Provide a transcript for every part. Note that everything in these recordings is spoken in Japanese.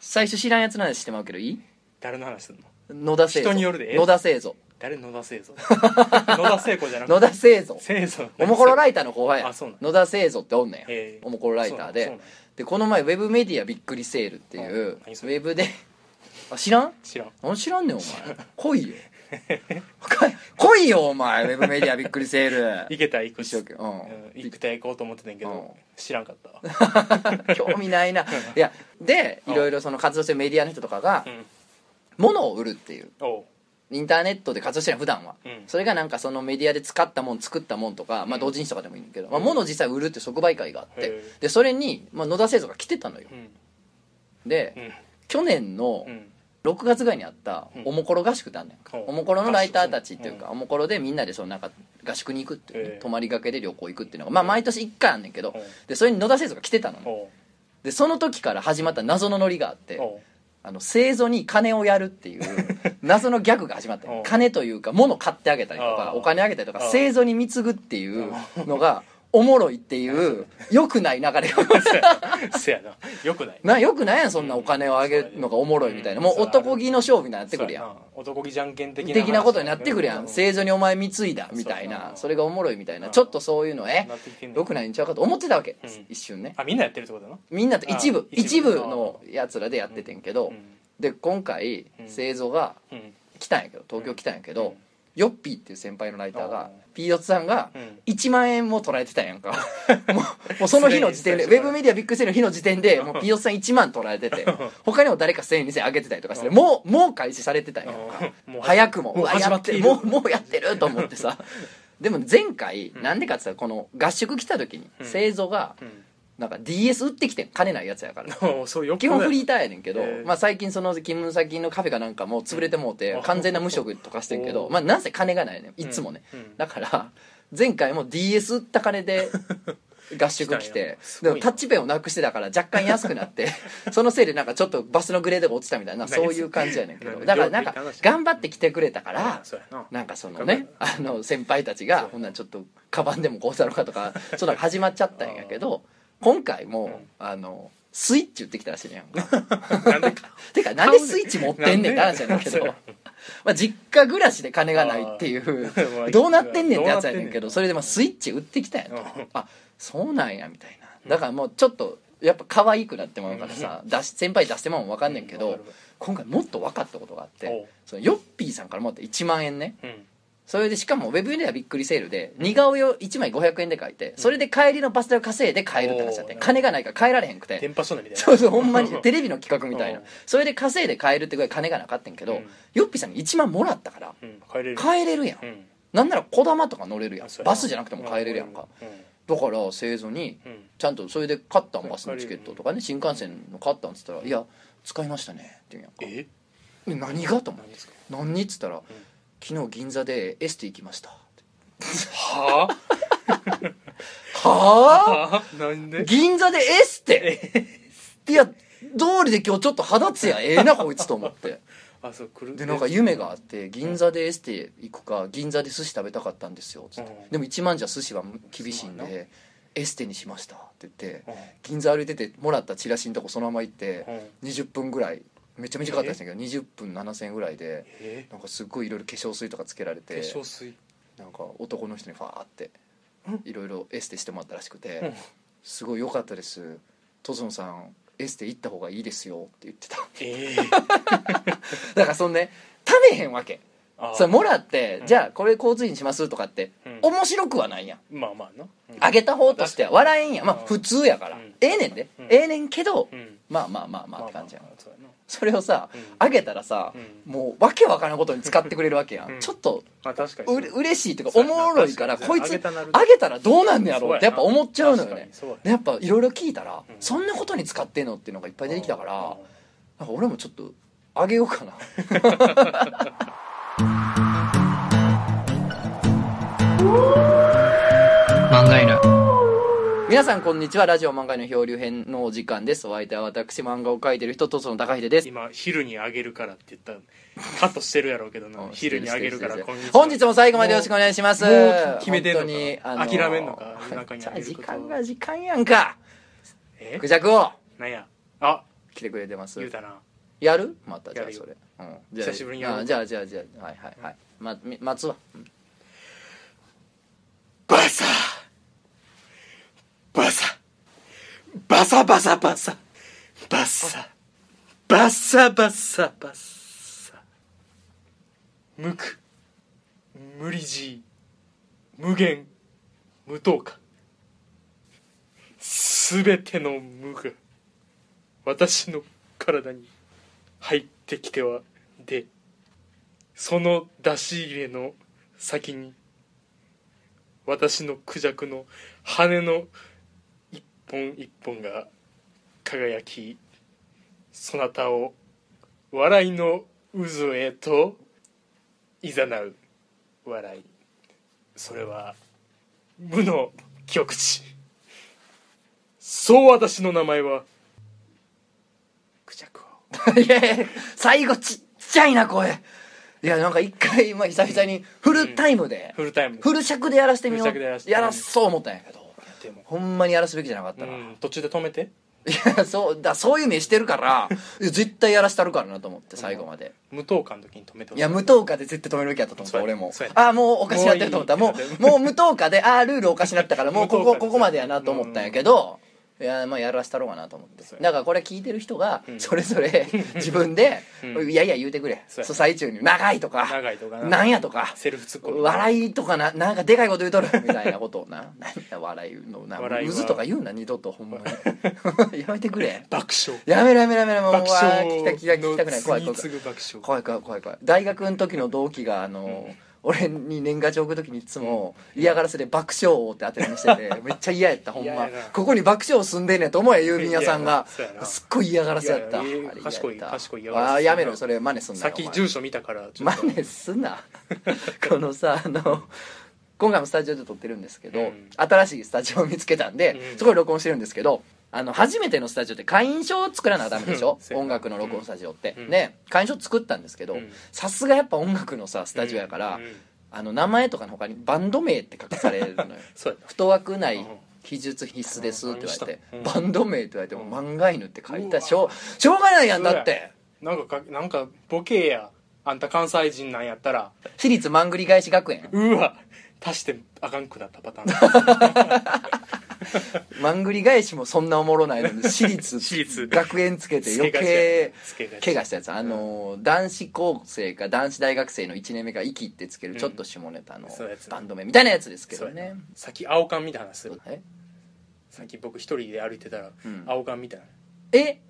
最初知らんやつの話してまうけどいい？誰の話すんの？野田製造人によるで。野田製造誰野田製造 野田聖子じゃなくて。野田製造製造おもころライターの後輩やあそうなん。野田製造っておんねんおもころライターで。でこの前ウェブメディアびっくりセールっていう。うん。ウェブで？あ知らん？知らん。何知らんねんお前。来いよ 来いよお前。ウェブメディアびっくりセール。行けたら行く一生懸命。うん。うん行くたら行こうと思ってたんやけうん。ど知らんかった。わ 興味ないな。いやでいろいろその活動してるメディアの人とかがうん。物を売るっていう。インターネットで活動してるの普段は、うん。それがなんかそのメディアで使ったもん作ったもんとか、まあ、うん。同人誌とかでもいいんだけど、まあ、物を実際売るって即売会があってでそれに、まあ、野田製造が来てたのよ。うん。で、うん。去年のうん6月ぐらいにあったうん。おもころ合宿ってあんねんか、う。んおもころのライターたちっていうか、うおもころでみんなでそのなんか合宿に行くっていうね、へえ。泊まりがけで旅行行くっていうのが、まあ、毎年1回あんねんけど、う。んでそれに野田製造が来てたのね。でその時から始まった謎のノリがあって、あの製造に金をやるっていう 謎のギャグが始まったうんよ金というか物買ってあげたりとかお金あげたりとか製造に貢ぐっていうのがおもろいっていう良くない流れが せやな。よくない。なよくないやんそんなお金をあげるのがおもろいみたいな。うんもう男気の勝負になってくるやん。男気じゃんけん的な的なことになってくるやん。製造にお前貢いだみたいな。うんそれがおもろいみたいな。うん。ちょっとそういうのえなってきてんねん。良くないんちゃうかと思ってたわけ。うん。一瞬ね。あみんなやってるってことだなみんなと一部あ一部。一部のやつらでやっててんけどうん。で今回うん。製造がうん。来たんやけど東京来たんやけど、うん。ヨッピーっていう先輩のライターがうんピーヨッツさんがうん1万円も取られてたんやんか。もうもうその日の時点でウェブメディアびっくりせる日の時点で もうピーヨッツさん1万取られてて 他にも誰か1000円2000円あげてたりとかしてうんもうもう開始されてたんやんか。早くももうやってる。もうもうやってると思ってさ。でも前回うん。なんでかって言ったらこの合宿来た時にうん。製造がうん。なんか DS 売ってきてん金ないやつやから。基本フリーターやねんけど、まあ、最近その勤務先のカフェかなんかも潰れてもうてうん。完全な無職とかしてんけどおまあなんせ金がないねん。いつもね、うん。だから前回も DS 売った金で 合宿来てでもタッチペンをなくしてたから若干安くなって そのせいでなんかちょっとバスのグレードが落ちたみたいな何そういう感じやねんけど。何だからなんか頑張って来てくれたからな。なんかそのねあの先輩たちがほんならちょっとカバンでもこうしたのかとか そういうのが始まっちゃったんやけど今回もあのスイッチ売ってきたらしいね やんか。なんでかてかなんでスイッチ持ってんねんって話やねんけどまあ実家暮らしで金がないっていう どうなってんねんってやつやねんけどそれでまあスイッチ売ってきたんやと。うん。あそうなんやみたいな。だからもうちょっとやっぱ可愛くなってまうからさ出し先輩出しても分かんねんけど今回もっと分かったことがあってそのヨッピーさんからもらった1万円ね。うんそれでしかもウェブではびっくりセールで似顔絵を1枚500円で描いてそれで帰りのバス代を稼いで帰るって話。だって金がないから帰られへんくて。電波少年みたいなそうそうほんまに。テレビの企画みたいな。うん。それで稼いで買えるってぐらい金がなかったんけど、うん。ヨッピーさんに1万もらったからうん。帰れる帰れるやん、うん。なんならこだまとか乗れるやん。バスじゃなくても帰れるやんか、うん。だから製造にうん。ちゃんとそれで買ったんバスのチケットとかね新幹線の買ったんっつったら「いや使いましたね」って言うんやんか。え？え何が？と思って。何ですか？何っつったら「昨日銀座でエステ行きました」ははあ？あ？なんで？銀座でエステ？いや通りで今日ちょっと肌ツヤ。ええなこいつと思って。あそう来る？でなんか夢があって銀座でエステ行くか銀座で寿司食べたかったんですよ。つって。うん。でも1万じゃ寿司は厳しいんでエステにしましたって言ってうん。銀座歩いててもらったチラシのとこそのまま行ってうん。20分ぐらいめっちゃ短かったですけど20分7000円ぐらいでえなんかすっごいいろいろ化粧水とかつけられ化て粧水。なんか男の人にファーってうん。いろいろエステしてもらったらしくうん。てすごい良かったです。トゾンさんエステ行った方がいいですよって言ってた。ええ だからそんね食べへんわけ。あそれもらって、うん。じゃあこれ交通費にしますとかって、うん。面白くはないやん。まあまあな。うん。あげた方としては笑えんやん。まあうん普通やから、うん。ええねんで、うん。ええねんけど、うん。まあまあまあまあって感じやん、まあまあそれをさ、うん。あげたらさ、うん。もうわけわからんことに使ってくれるわけやん、うん。ちょっとまあ確かにう。れ嬉しいというかおもろいからこいつあげたなる。あげたらどうなんねやろうってやっぱ思っちゃうのよね。やでやっぱいろいろ聞いたら、うん。そんなことに使ってんのっていうのがいっぱい出てきたから、うん。なんか俺もちょっとあげようかな。漫画犬皆さんこんにちは。ラジオ漫画の漂流編のお時間です。お相手は私漫画を描いてる人とその高秀です。今昼にあげるからって言ったらカットしてるやろうけどな。うん昼にあげるからこんにちは。本日も最後までよろしくお願いします。もう決めてんのか。本当にあの諦めんのか夜中にあげる時こと間が時間やんか。え？クジャクを。なんや？あ！来てくれてます。言うたな。やる？またじゃやるよ。あそれ、うん、じゃあ久しぶりにやろうかあじゃあじゃあじゃあはいはいはい、まみ待つわ、うん。バサバサバサバサバサ。バサ。バサバサバサ。無垢。無理強い。無限。無等価。すべての無が私の体に入ってきてはで。その出し入れの先に。私のクジャクの羽の一本一本が輝きそなたを笑いの渦へといざなう笑い。それは無の極地。そう私の名前はクジャクを。いやいや最後ちっちゃいな声いやなんか一回、まあ、久々にフルタイムで、フルタイム。フル尺でやらせてみよう。やらそう思ったんやけどでも、ほんまにやらすべきじゃなかったな、うん、途中で止めて？いやそうだそういう目してるからいや絶対やらしたるからなと思って最後まで、無等価の時に止めてほしい。や無等価で絶対止めるべきやったと思ったそうや。俺も。そうや。ああもうおかしなってると思った。ももうもう無等価でああルールおかしなったからもうここ ここまでやなと思ったんやけどいやまあやらしたろうかなと思って。だからこれ聞いてる人がうん。それぞれ 自分でうん。いやいや言うてくれ。そ最中に。長いとか。長いとかな。なんやとか。笑いとかななんかでかいこと言うとる。みたいなことをな。何や笑いのな笑いは。渦とか言うな二度とほんまに。やめてくれ。爆笑。やめろやめろやめろ。もう聞きたくない。怖い怖い怖い。怖い怖い怖い大学の時の同期があの、俺に年賀状送る時にいつも嫌がらせで爆笑王って当てにしてて めっちゃ嫌やったほんま。ここに爆笑王住んでんねんと思え郵便屋さんが。すっごい嫌がらせやった。賢い賢い嫌がらせ。あーやめろそれ真似すんなよさっきお前。住所見たからちょっと。真似すな。このさあの今回もスタジオで撮ってるんですけど、うん。新しいスタジオを見つけたんで、うん。そこで録音してるんですけどあの初めてのスタジオって会員証を作らなダメでしょ？音楽の録音スタジオって、うん。ね。会員証作ったんですけどうん。さすがやっぱ音楽のさスタジオやから、うん。うん。あの名前とかの他にバンド名って書かされるのよ。太枠内うん。記述必須ですって言われて、うん。バンド名って言われてもうん。漫画犬って書いた。しょうしょうがないやんだって。なんかかなんかボケやあんた関西人なんやったら。私立マングリ返し学園。うわ足してあかんくなったパターン。マングリ返しもそんなおもろないのに私立 私立。学園つけて余計怪我したやつ。あの男子高生か男子大学生の1年目が「息」ってつけるちょっと下ネタのバンド名みたいなやつですけどね。さっき青缶みたいな話する。えさっき僕一人で歩いてたらうん。青缶みたいな。え？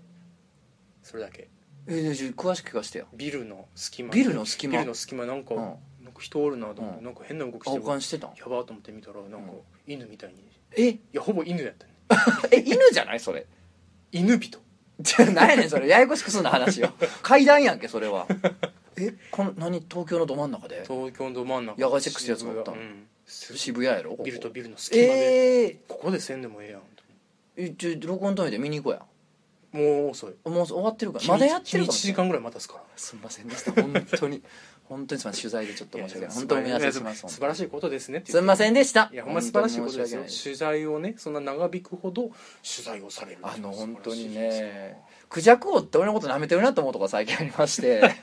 それだけ。え詳しく聞かせてよ。ビルの隙間。ビルの隙間。ビルの隙間なんか、うん。なんか人おるなと思って、うん。なんか変な動きして青る缶してたん？やばーと思って見たらなんかうん。犬みたいに。いえやほぼ犬やったね。え犬じゃない？それ。犬人。じゃあ何やねんそれ。ややこしくすんな話よ。階段やんけそれは。えこの何？東京のど真ん中で？東京のど真ん中。野外チェックしてるやつがおったうん。渋谷やろ？ここ。ビルとビルの隙間で、えー。ここでせんでもええやんえちょ録音止めて見に行こうや。もう遅い。もう終わってるから。まだやってるかも1しれない時間ぐらい待たすから。すみませんでした本当に本当にすみません取材でちょっと申し訳ない。本当に見合わせします素晴らしいことですねすみませんでした。いやほんま素晴らしいことですよ。取材をねそんな長引くほど取材をされるあの本当にねクジャク王って俺のこと舐めてるなと思うとこ最近ありまして。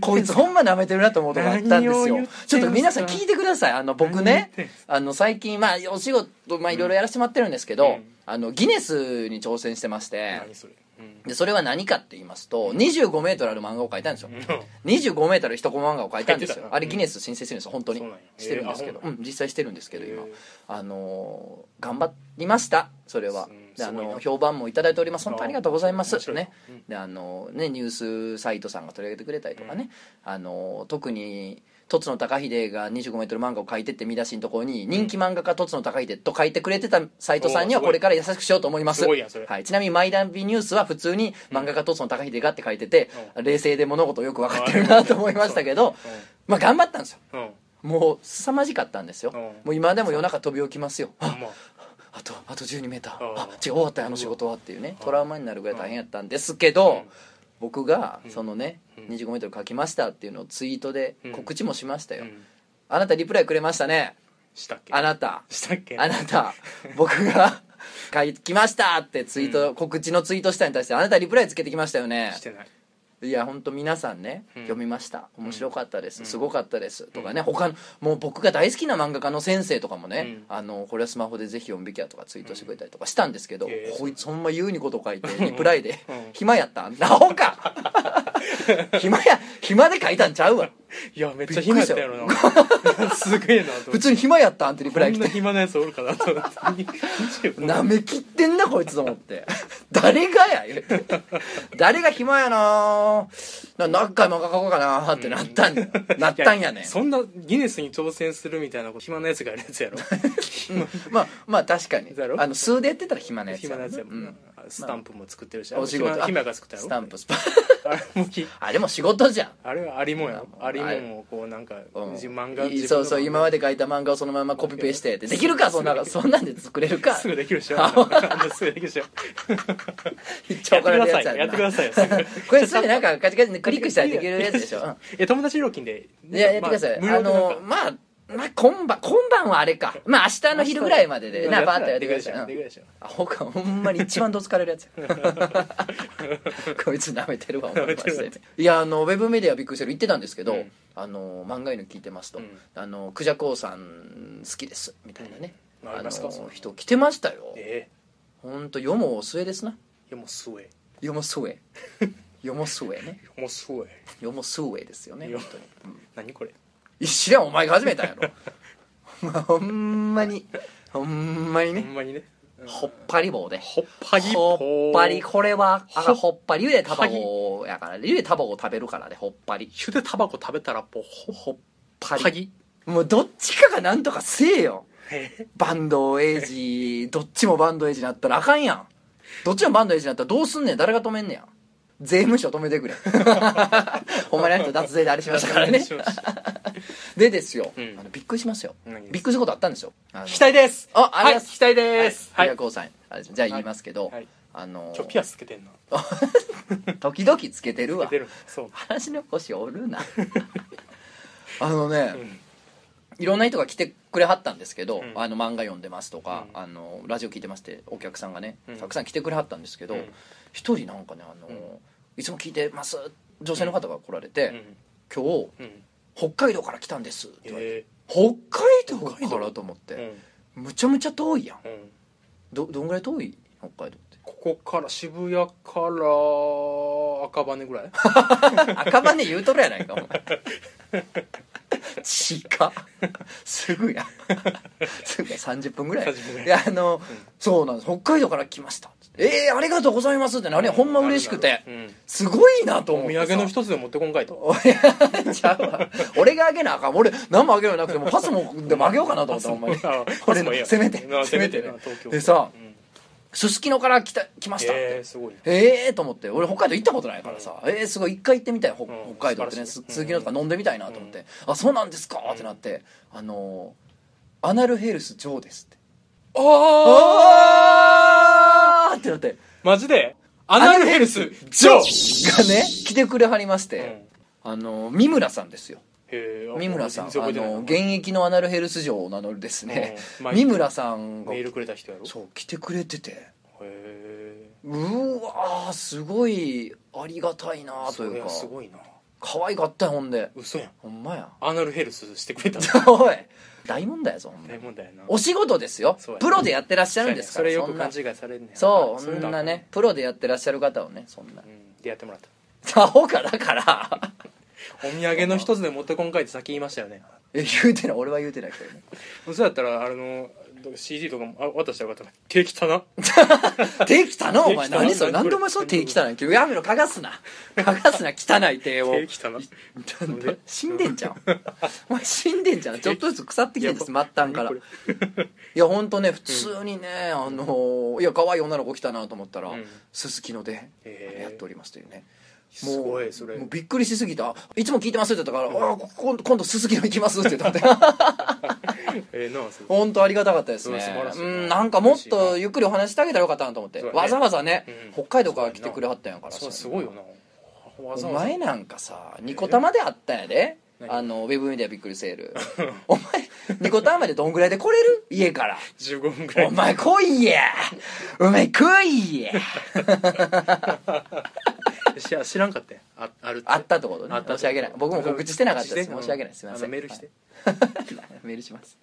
こいつほんま舐めてるなと思うとこあったんですよ。ちょっと皆さん聞いてください。あの僕ねあの最近まあお仕事まあいろいろやらせてもらってるんですけど、うん。あのギネスに挑戦してまして。何それ？うんでそれは何かって言いますと25メートルある漫画を描いたんですよ。25メートル一コマ漫画を描いたんですよ。あれギネス申請してるんですよ本当に。してるんですけど、うん実際してるんですけど今。あのー頑張りました。それは。あの評判もいただいております。本当ありがとうございます。ね。うん。であのねニュースサイトさんが取り上げてくれたりとかね、あの特にとつの高秀が25メートル漫画を描いてって見出しのところに人気漫画家とつの高秀と書いてくれてたサイトさんにはこれから優しくしようと思います。すごいやんそれ。はい、ちなみにマイダンビニュースは普通に漫画家とつの高秀がって書いてて、冷静で物事をよく分かってるなと思いましたけどまあ頑張ったんですよ。うん。うんもう凄まじかったんですよ、うん。もう今でも夜中飛び起きますよ、ああとあと12メーあ違う終わったよあの仕事はっていうね。トラウマになるぐらい大変やったんですけど、うん僕がうん。そのね、うん。25メートル書きましたっていうのをツイートでうん。告知もしましたよ、うん。あなたリプライくれましたね。したっけ？あなた。したっけ？あなた。僕が 書いきましたってツイート、告知のツイートしたに対してあなたリプライつけてきましたよね。してないいや本当皆さんね、うん。読みました。面白かったです、うん。すごかったです、とかね他のもう僕が大好きな漫画家の先生とかもね、うん。あのこれはスマホでぜひ読むべきやとかツイートしてくれたりとかしたんですけど、こいつほんま言うにこと書いてリプライでうん「暇やったん？なおか！暇や暇で書いたんちゃうわいやめっちゃ暇やったやろな。すげえなと思って。普通に暇やったんってリプライこんな暇なやつおるかなと思ってなめきってんなこいつと思って。誰がや言うて。誰が暇やなな何回も書こうかなってなったんや、なったんやねん。そんなギネスに挑戦するみたいなこと暇なやつがやるやつやろ。まあまあ確かに。だろ？あの数でやってたら暇なやつ暇なやつやもんうなん。スタンプも作ってるしお仕事。暇暇が作ったやろスタンプスパあれもき あれも仕事じゃん。あれはありもんや。あありもんをこうなんかう漫画いそうそう今まで書いた漫画をそのままコピペしてできるかそんなそんなんで作れるか。すぐできるでしょ。すぐできるでしょ。やってくださいやってくださいこれすぐなんかカチカチでクリックしたらできるやつでしょ、うんえ友達料金で。いや、やってください。まあのまあ、まあ、今晩、今晩はあれか。まあ、明日の昼ぐらいまでで、な、バーッとやってください。うんできるでしょあ、ほか、ほんまに一番どつかれるやつや。こいつ舐めてるわ、思いました舐めねいや、あの、ウェブメディアびっくりしてる言ってたんですけど、うんあの、漫画犬聞いてますと、うんあの、クジャコウさん好きです、みたいなね。うんあのれ人来てましたよ。えほんと、世も末ですな。えいやもうすごい世も末。世も末ね。もうすごい世も末ですよね、本当に。うん何これ？いや知らんお前が始めたんやろ。ま あほんまに。ほんまにほねんまにね。ほっぱり棒で。ほっぱりほっぱり。これはあほっほっぱり。ゆで卵やからゆで卵食べるからでほっぱり。ゆでタバコ食べたらほっほっぱり。もうどっちかがなんとかせえよ。え。バンドエイジどっちもバンドエイジになったらあかんやん。どっちもバンドエイジになったらどうすんねん。誰が止めんねや税務署止めてくれ。ほんまにあの人脱税であれしましたからね。でですよ、うん。あのびっくりしますよ。びっくりすることあったんですよ。あの期待です。あありがとうございます。はい期待です。は、はい。いありがとうございます。あれですじゃあ言いますけど、はいあのちょピアスつけてんな。時々つけてるわ。つけてる。そう。話の腰おるな。あのね、うん。いろんな人が来てくれはったんですけど、うん。あの漫画読んでますとか、うん。あのラジオ聞いてますってお客さんがね、うん。たくさん来てくれはったんですけどうん。一、人なんかねあの、うんいつも聞いてます。女性の方が来られて、うん。今日うん。北海道から来たんです。って言われて、え北海道からと思って、むちゃむちゃ遠いやん。うん。どどんぐらい遠い？北海道って。ここから渋谷から赤羽ぐらい？赤羽言うとるやないかお前。近っ。すぐや。すぐや。30分ぐらい。30分ぐらい。いやあの、そうなんです。北海道から来ましたええー、ありがとうございますってなれほんま嬉しくて。うんす。ごいなとお思って土産の一つで持ってこんかいと。ちゃうわ。俺があげなあかん。俺何もあげるなくてもパスもでもあげようかなと思ったほんまに。あ俺せめてなせめて。ねな東京。でさうん。すすきのから来た来ましたって、ええすごい。ええー、と思って。俺北海道行ったことないからさ、ええー、すごい一回行ってみたい北,、海道ってね。すすきのとか飲んでみたいなと思って、あそうなんですかってなって。あのーアナルヘルスジョーですってああー!ってなって。マジで？アナルヘルスジョー！がね来てくれはりまして、うん。あのー三村さんですよ。三村さんあ全然覚えてない。の現役のアナルヘルス嬢を名乗るですね、うん。まあ三村さんがメールくれた人やろ？そう来てくれてて。へえうーわーすごいありがたいなとそれいうか。はすごいな。可愛かったよほんで。嘘やん。ほんまや。アナルヘルスしてくれた おい大問題やぞ大問題やな。お仕事ですよ。プロでやってらっしゃるんですからそれよく勘違いされんねん。そうそんのなねプロでやってらっしゃる方をねそんな。うん。でやってもらった。アホかだから。お土産の一つで持ってこんかいって先言いましたよね。え言うてない。俺は言うてないけどね。そうやったらあの CD とかもあ渡したらよかったな。手汚な？手汚な？お前手汚何それ？何でお前その手汚いやめろかがすな。かがすな汚い手を手汚な？なんだ死んでんじゃん。お前死んでんじゃん。ちょっとずつ腐ってきてんです末端から。いや本当ね普通にね、あのいや可愛い女の子来たなと思ったらうん。すすきのでやっておりますというね。すごいそれ。もうびっくりしすぎた。いつも聞いてますって言ったから「あ 今度今度すすきの行きます」って言ってええな本当ありがたかったですね。うんなうんかもっとゆっくりお話してあげたらよかったなと思って、わざわざね、うん。北海道から来てくれはったんやからそうすごいよな。お前なんかさニコ玉であったんやで。何あのウェブメディアびっくりセール。お前ニコタンまでどんぐらいで来れる？家から。15分ぐらい。お前来いや。お前来 いや。知らんかったよ。ああるあったってことね。申し訳ない。僕も告知してなかったです。申し訳ない。すいません。メールして、メールします、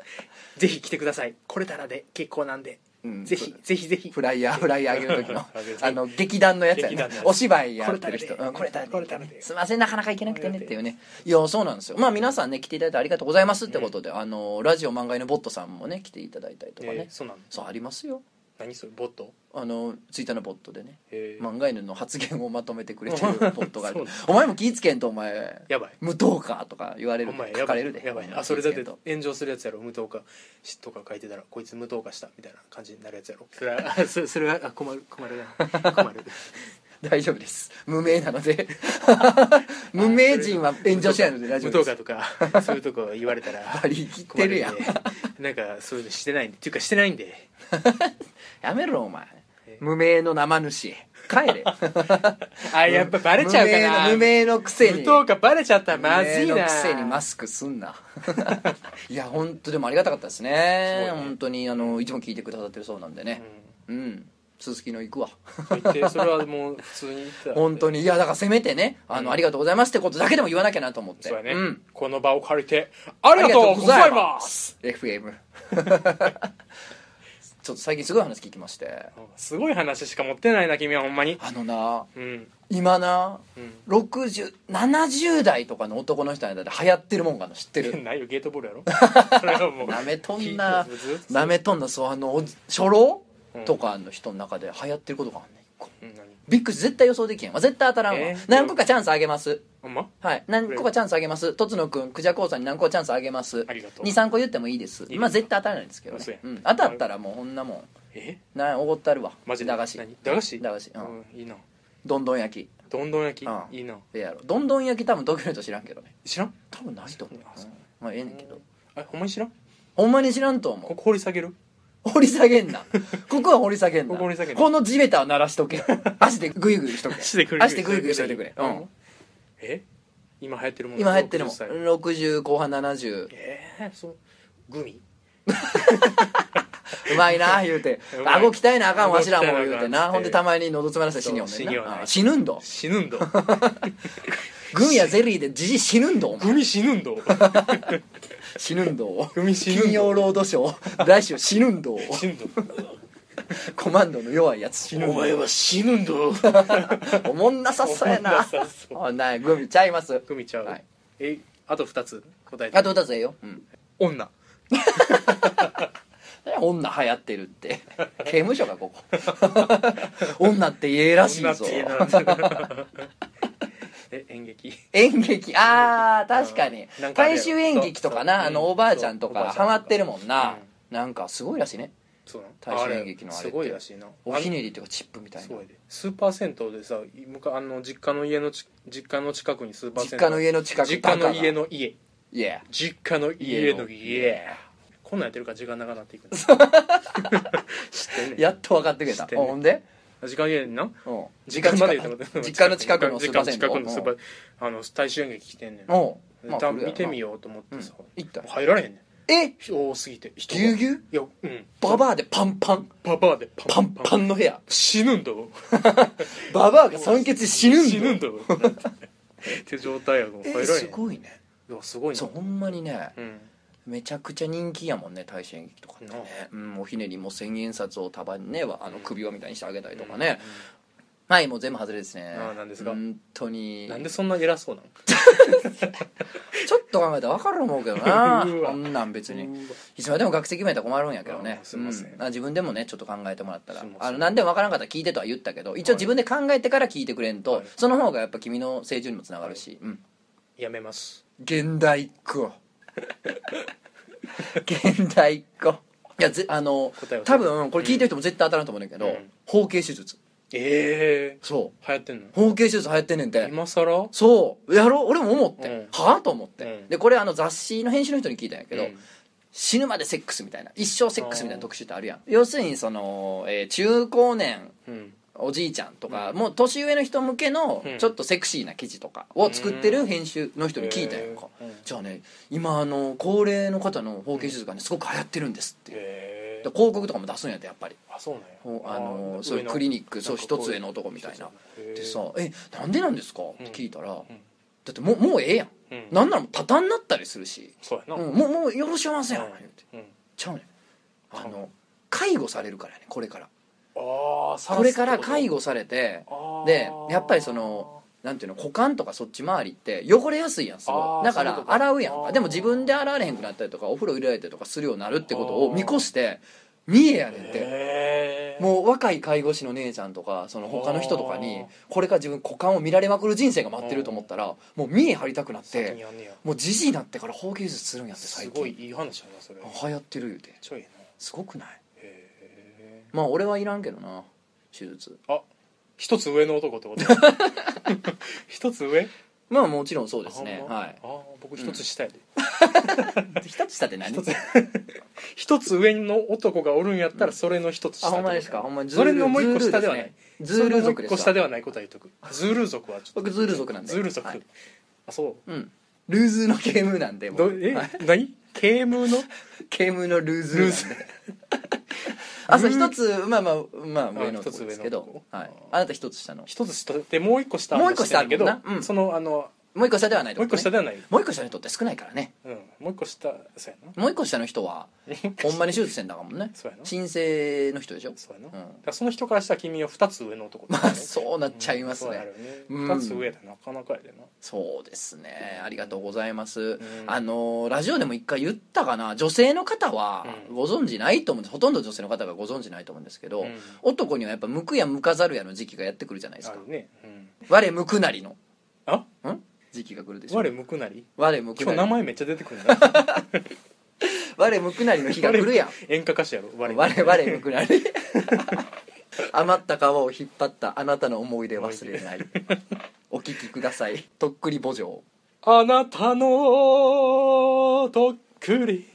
ぜひ来てください。来れたらで結構なんで、うんぜひぜひぜひ。フライヤーフライヤーあげる時の。あの劇団のやつやね。お芝居やってる人。これたらでうんこれたらでこれたらですいませんなかなか行けなくてねっていうね。いやそうなんですよ。まあ皆さんね来ていただいてありがとうございますってことで、あのラジオ漫画のボットさんもね来ていただいたりとかね、えーそうなのそうありますよ何それボット？あのツイッターのボットでね。え。ー漫画犬の発言をまとめてくれてる ボットがある。そうなお前も気ぃつけんとお前。やばい。無糖か？とか言われる。お前やばい。書かれるで。やばいあそれだって気ぃつけんと。炎上するやつやろ。無糖化しとか書いてたらこいつ無糖化した。みたいな感じになるやつやろ。それは そそれはあ困る困るな。困る。大丈夫です。無名なので。無名人は炎上しないので大丈無夫です。糖化とかそういうとこ言われたらバリ切ってるやん。困んでなんかそういうのしてないんで。っていうかしてないんでやめろお前。え。無名の生主。帰れ。あやっぱバレちゃうかな。無名のくせに。無糖化バレちゃったらまずいな。無名のくせにマスクすんな。いや本当でもありがたかったですね。ね。本当にあのいつも聞いてくださってるそうなんでね。うん。すすきの行くわ。それはもう普通に本当に。いやだからせめてねあの、うん。ありがとうございますってことだけでも言わなきゃなと思って。そうやね、ん。この場を借りてありがとうございます。FM ちょっと最近すごい話聞きまして。すごい話しか持ってないな君はほんまに。あのなうん。今なうん。6070代とかの男の人の間で流行ってるもんがあるの知ってる？ないよゲートボールやろ。なめとんななめとんなそうあのお初老うん。とかの人の中で流行ってることがあんねん一個。うん何びっくり絶対予想できへんわ。絶対当たらんわ、えー何個かチャンスあげます。ほんま？はい。何個かチャンスあげます。とつのくんクジャコウさんに何個かチャンスあげます。ありがとう。23個言ってもいいです。いいまあ絶対当たらないんですけどね。嘘や、うん、当たったらもうこんなもん。え？なおごってあるわ。マジで？駄菓子。何？駄菓子？駄菓子。うん。うんいいな。どんどん焼き。どんどん焼き？うん。いいな。ええやろ。どんどん焼き多分東京の人知らんけどね。知らん？多分ないと思う、あそう。うん。まあええねんけど。あほんまに知らん？ほんまに知らんと思う。ここ掘り下げる？掘り下げんな。ここは掘り下げんな。ここ掘り下げんな。この地べたを鳴らしとけ。足でグイグイしとけ。足でグイグイ足でグイグイしといてくれ、うん、え？今流行ってるもん今流行ってるもん。60歳。60後半70ええそうグミ？うまいな言うて。うまい。顎鍛えなあかんわしらも顎鍛えなあかん言うてなつってほんでたまに喉詰まらせて死によんねそう死によんねんな。あ死ぬんど。死ぬんど。グミやゼリーでじじ死ぬんどお前。グミ死ぬんど死ぬんどグミ死ぬんど金曜ロードショー。来週死ぬんど死ぬんどコマンドの弱いやつ。死ぬお前は死ぬんど おもんなさそうやおもんなグミちゃいます？グミちゃう、はい。えあと2つ。答えて。あと2つええよ、うん、女。女流行ってるって。刑務所かここ。女ってええらしいぞえ演劇？演劇。あー確かに。大衆演劇とかなあのおばあちゃんとかハマってるもんな、うなんかすごいらしいね。そうなの？大衆演劇のあれすごいらしいな。おひねりっていうかチップみたいな。すごいで。スーパー銭湯でさむかあの実家の家のち実家の近くにスーパー銭湯。実家の家の近く実家の家の家。いや実家の家の家。家こんなんやってるから時間長くなっていくね。ん やっと分かってくれた。ほんで？時間家になうん。実家まで言ってもらって実家の近くのスーパーの近くのスーパーあの大衆演劇来てんねん。おう見てみようと思ってさ。行った。入られへんねえ？ん多すぎてぎゅうぎゅう？いやうん。ババアでパンパン。ババアでパンパン。の部屋。死ぬんだ ババアが酸欠で死ぬんだ死ぬんだ って状態やもん入らえすごいね。いやすごいな。そうほんまにね。うんめちゃくちゃ人気やもんね大衆演劇とかってね、うん、おひねりも千円札を束にねあの首輪みたいにしてあげたりとかね、はいもう全部外れですね。あーなんですか？本当に。なんでそんな偉そうなの？ちょっと考えたら分かると思うけどな。うわ。こんなん別に。いつまでも学籍決めたら困るんやけどね。すいません。うん。あ自分でもねちょっと考えてもらったら。あの何でも分からんかったら聞いてとは言ったけど一応自分で考えてから聞いてくれんと、はい。その方がやっぱ君の成長にもつながるし、うん。やめます。現代っ子 現代っ子。いやぜあの答えを多分これ聞いてる人も絶対当たらんと思うねんだけど、うん。包茎手術。ええそ流行ってんの？う包茎手術流行ってんねんて。今さらそう。やろう？俺も思って、うん。はあと思って、うん。でこれあの雑誌の編集の人に聞いたんやけど、うん。死ぬまでセックスみたいな。一生セックスみたいな特集ってあるやん。要するにその、えー中高年うんおじいちゃんとか、もう年上の人向けのうん。ちょっとセクシーな記事とかを作ってる編集の人に聞いたやん。か、じゃあね今あの高齢の方の包茎手術がねすごく流行ってるんですって、広告とかも出すんやってやっぱり。あそうなんや。ほあのーそういうクリニックそう一つ上の男みたいな。でさ「えなんでなんですか?」って聞いたら、うん。だってもうもうええやん、うん。なんならもうタタンになったりするし、そうやな。うん、もうもうよろしおません。やん、うん。ちゃうねん。あの介護されるからやねこれからこれから介護されてでやっぱりそのなんていうの股間とかそっち周りって汚れやすいやんすごい。だから洗うやんか。でも自分で洗われへんくなったりとかお風呂入れられたりとかするようになるってことを見越して見えやねんて。へえもう若い介護士の姉ちゃんとかその他の人とかにこれから自分股間を見られまくる人生が待ってると思ったらもう見え張りたくなってもうじじいになってから包茎術するんやってす最近。ごいいい話やなそれ。流行ってる言うて。ちょいな。すごくない？まあ俺はいらんけどな手術。あ一つ上の男ってこと？一つ上？まあもちろんそうですね。あはい。あー僕一つ下やで。一つ下って何？一つ。一つ上の男がおるんやったらそれの一つ下あほんまですか？ほんまにズーそルれのもう一個下ではない。ズール族ですわそれのもう一個下ではないことは言っとく。ズール族はちょっと。僕ズール族なんで。ズール族。はい。あそう。うん。ルーズのケームなんでえ？はい。何？ケームの？ケームのルーズルーズなんであそう一つまあまあまあ上のとですけど。はい。あなた一つ下の。一つ下でもう一個下もう一個下はしてんけどうん。そのあのもう一個下ではないってもう一個下ではない。もう一個下の人って少ないからね。うん。もう一個下そうやな。もう一個下の人は ほんまに手術してんだかもんね。そうやな。申請の人でしょ？そうやな、うん。だからその人からしたら君は二つ上の男まあそうなっちゃいますね。そうなるよね。うん。二つ上だなかなかやでな。そうですね。ありがとうございます、ん。あのラジオでも一回言ったかな？女性の方はうん。ご存知ないと思うんです。ほとんど女性の方がご存知ないと思うんですけど、うん。男にはやっぱ向くや向かざるやの時期がやってくるじゃないですか。あるね、うん、我向くなりの。あ？ん？時期が来るでしょ。我向くなり？我向く今日なり名前めっちゃ出てくるんだ我向くなりの日が来るやん。演歌歌手やろ？我我我向くなり。余った皮を引っ張ったあなたの思い出忘れない。お聞きください。とっくり墓場。あなたのとっくり。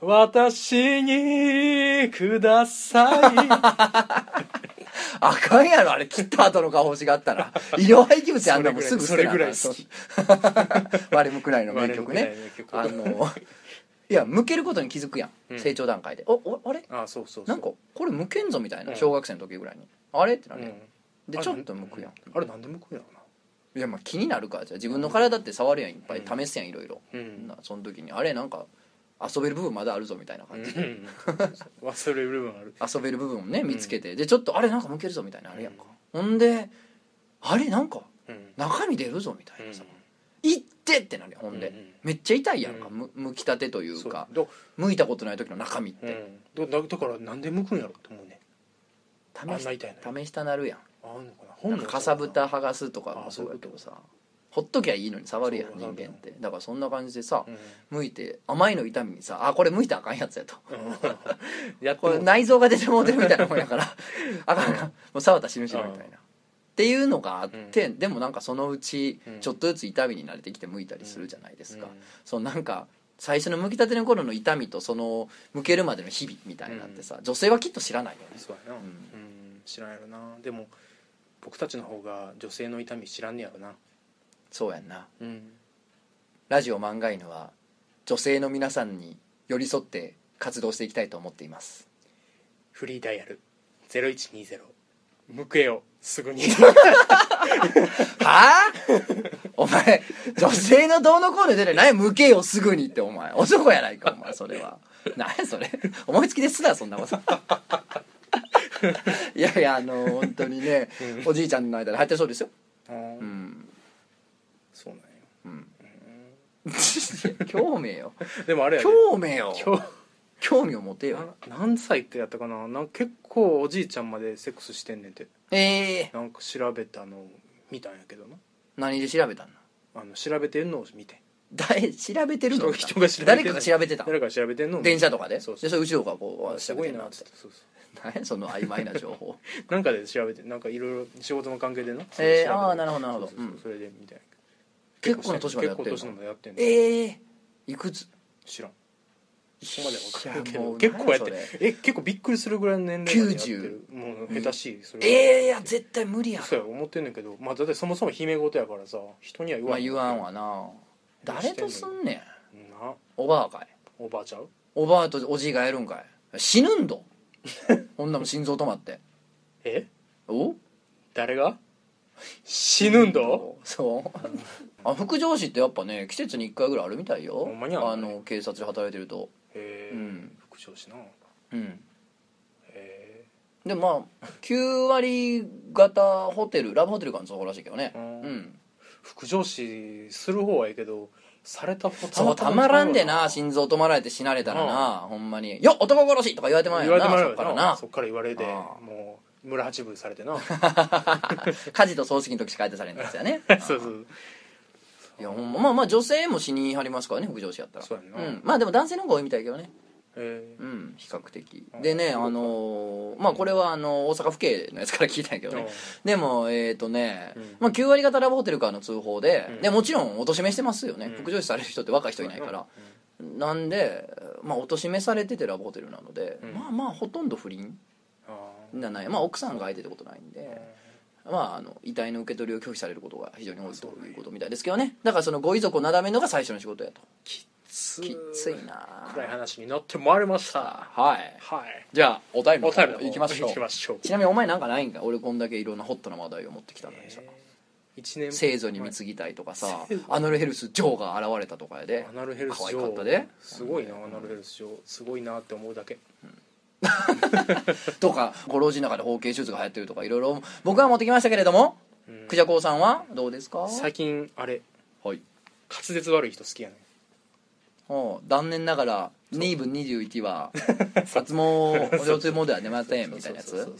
私にください あかんやろあれ。切った後の顔欲しがったら。医療廃棄物やんなもんすぐ捨てそれぐ我向くなりの名曲ね。ああのいや向けることに気づくやん、うん。成長段階で。おおあれ？あそうそうそう。なんかこれ向けんぞみたいなうん。小学生の時ぐらいに、あれ？ってなるやん、でちょっと向くやん。あれなんで向くんやろいやまあ気になるからじゃあ。自分の体って触るやん。いっぱい試すやんいろいろ、その時に。あれなんか遊べる部分まだあるぞみたいな感じ。で、うん。忘れる部分ある。遊べる部分をね見つけて、でちょっとあれなんか向けるぞみたいなのあるやんか、ほんであれなんかうん。中身出るぞみたいうん。なさ、いってってなるやんほんで、うんうん。めっちゃ痛いやんか、うん。むむきたてというか。だ剥いたことない時の中身っうて、んだだだからなんで向くんやろって思うね試し試したなるやん。あんのかな？かさぶた剥がすとかもそうやけどさほっときゃいいのに触るやん人間って。だからそんな感じでさうん。剥いて甘いの痛みにさあこれ剥いたらあかんやつやと。うん。やこれも内臓が出てもうてるみたいなもんやから。あかんあかん。もう触ったら死ぬ死ぬみたいな。っていうのがあって、でもなんかそのうちうん。ちょっとずつ痛みに慣れてきて剥いたりするじゃないですか、うん。そのなんか最初の剥きたての頃の痛みとその剥けるまでの日々みたいなんてさ、女性はきっと知らないよね。そうやな。ううんん。知らんやろな。でも僕たちの方が女性の痛み知らんねやろなそうやんな。うん。ラジオ漫画犬は女性の皆さんに寄り添って活動していきたいと思っています。フリーダイヤル。0120向けよすぐに。はあ？お前女性のどうのこうの出て何向けよすぐにってお前。男やないかお前それは。何やそれ。思いつきですなそんなこと。いやいやあの本当にね、うん。おじいちゃんの間で入ってるそうですよ。うんやうん 興味よ。でもあれやで興味よ。今日興味を持てよ。な何歳ってやったかな？なんか結構おじいちゃんまでセックスしてんねんて。ええなんか調べたのを見たんやけどな。何で調べたんの？あの調べてんのを見て。誰調べてるの？人人が調べてんの誰かが調べてた誰かが調べてんのを見て電車とかで？そうそう。でそれ後ろからこうすごいな調べてんの？っつって。そうそう何やその曖昧な情報。なんかで調べてなんかいろいろ仕事の関係でなえーあーなるほどなるほど。そうそうそう。うん。それでみたいな結構な年までやってんの？結構年までやってんの。ええ。いくつ？知らん。そこまでは分かるけど結構やってえ結構びっくりするぐらいの年齢までやってる。もう下手しいそれええいや絶対無理やそうや思ってんねんけど。まあだってそもそも姫事やからさ人には言わんまあ言わんわな。誰とすんねん？なおばあかい。おばあちゃんおばあとおじいがやるんかい。死ぬんど？こんなもん心臓止まって。え？お？誰が？死ぬんだそう あ副上司ってやっぱね季節に1回ぐらいあるみたいよ。ほんまにあんの警察で働いてると。へえうん。副上司な。うん。へでまあ9割型ホテルラブホテルかそうらしいけどね。ううん。ん副上司する方はいいけどされた方そうたまらんでな心臓止まられて死なれたらなほんまに「よっ男殺し!」とか言われてもらえ言わるなれてもらうよそっからな。そっから言われてああ。もう村八分されてな。火事と葬式の時しか相手されんですよね。そうそういやほんままあまあ女性も死にはりますからね副上司やったら。そうやんな。うん、まあでも男性の方が多いみたいけどね。へうん比較的。うんでねあのーまあこれはあの大阪府警のやつから聞いたんやけどね。でもえっ、とね、うん。まあ、9割方ラブホテルからの通報で,、うん。でもちろんおとしめしてますよね、うん。副上司される人って若い人いないから、な。ん。で、まあ、おとしめされててラブホテルなので、うん。まあまあほとんど不倫あじゃない、まあ、奥さんが相手ってことないんで、まあ、あの遺体の受け取りを拒否されることが非常に多いということみたいですけどね。だからそのご遺族をなだめるのが最初の仕事やと。きつきついな。暗い話になってまいりました。はい。はい。じゃあお便りお便りの方行きましょう。ちなみにお前なんかないんか？俺こんだけいろんなホットな話題を持ってきたのにさ、一年聖女に貢ぎたいとかさアノルヘルス・ジョーが現れたとかやで。アナルヘルス可愛上かったで。すごいなアナルヘルス上すごいなって思うだけ とかご老人の中で包茎手術が流行ってるとかいろいろ僕は持ってきましたけれどもうん。クジャコウさんはどうですか？最近あれ。はい。滑舌悪い人好きやね残念ながら2分21は 脱毛補助痛モでは出ませんみたいなやつ。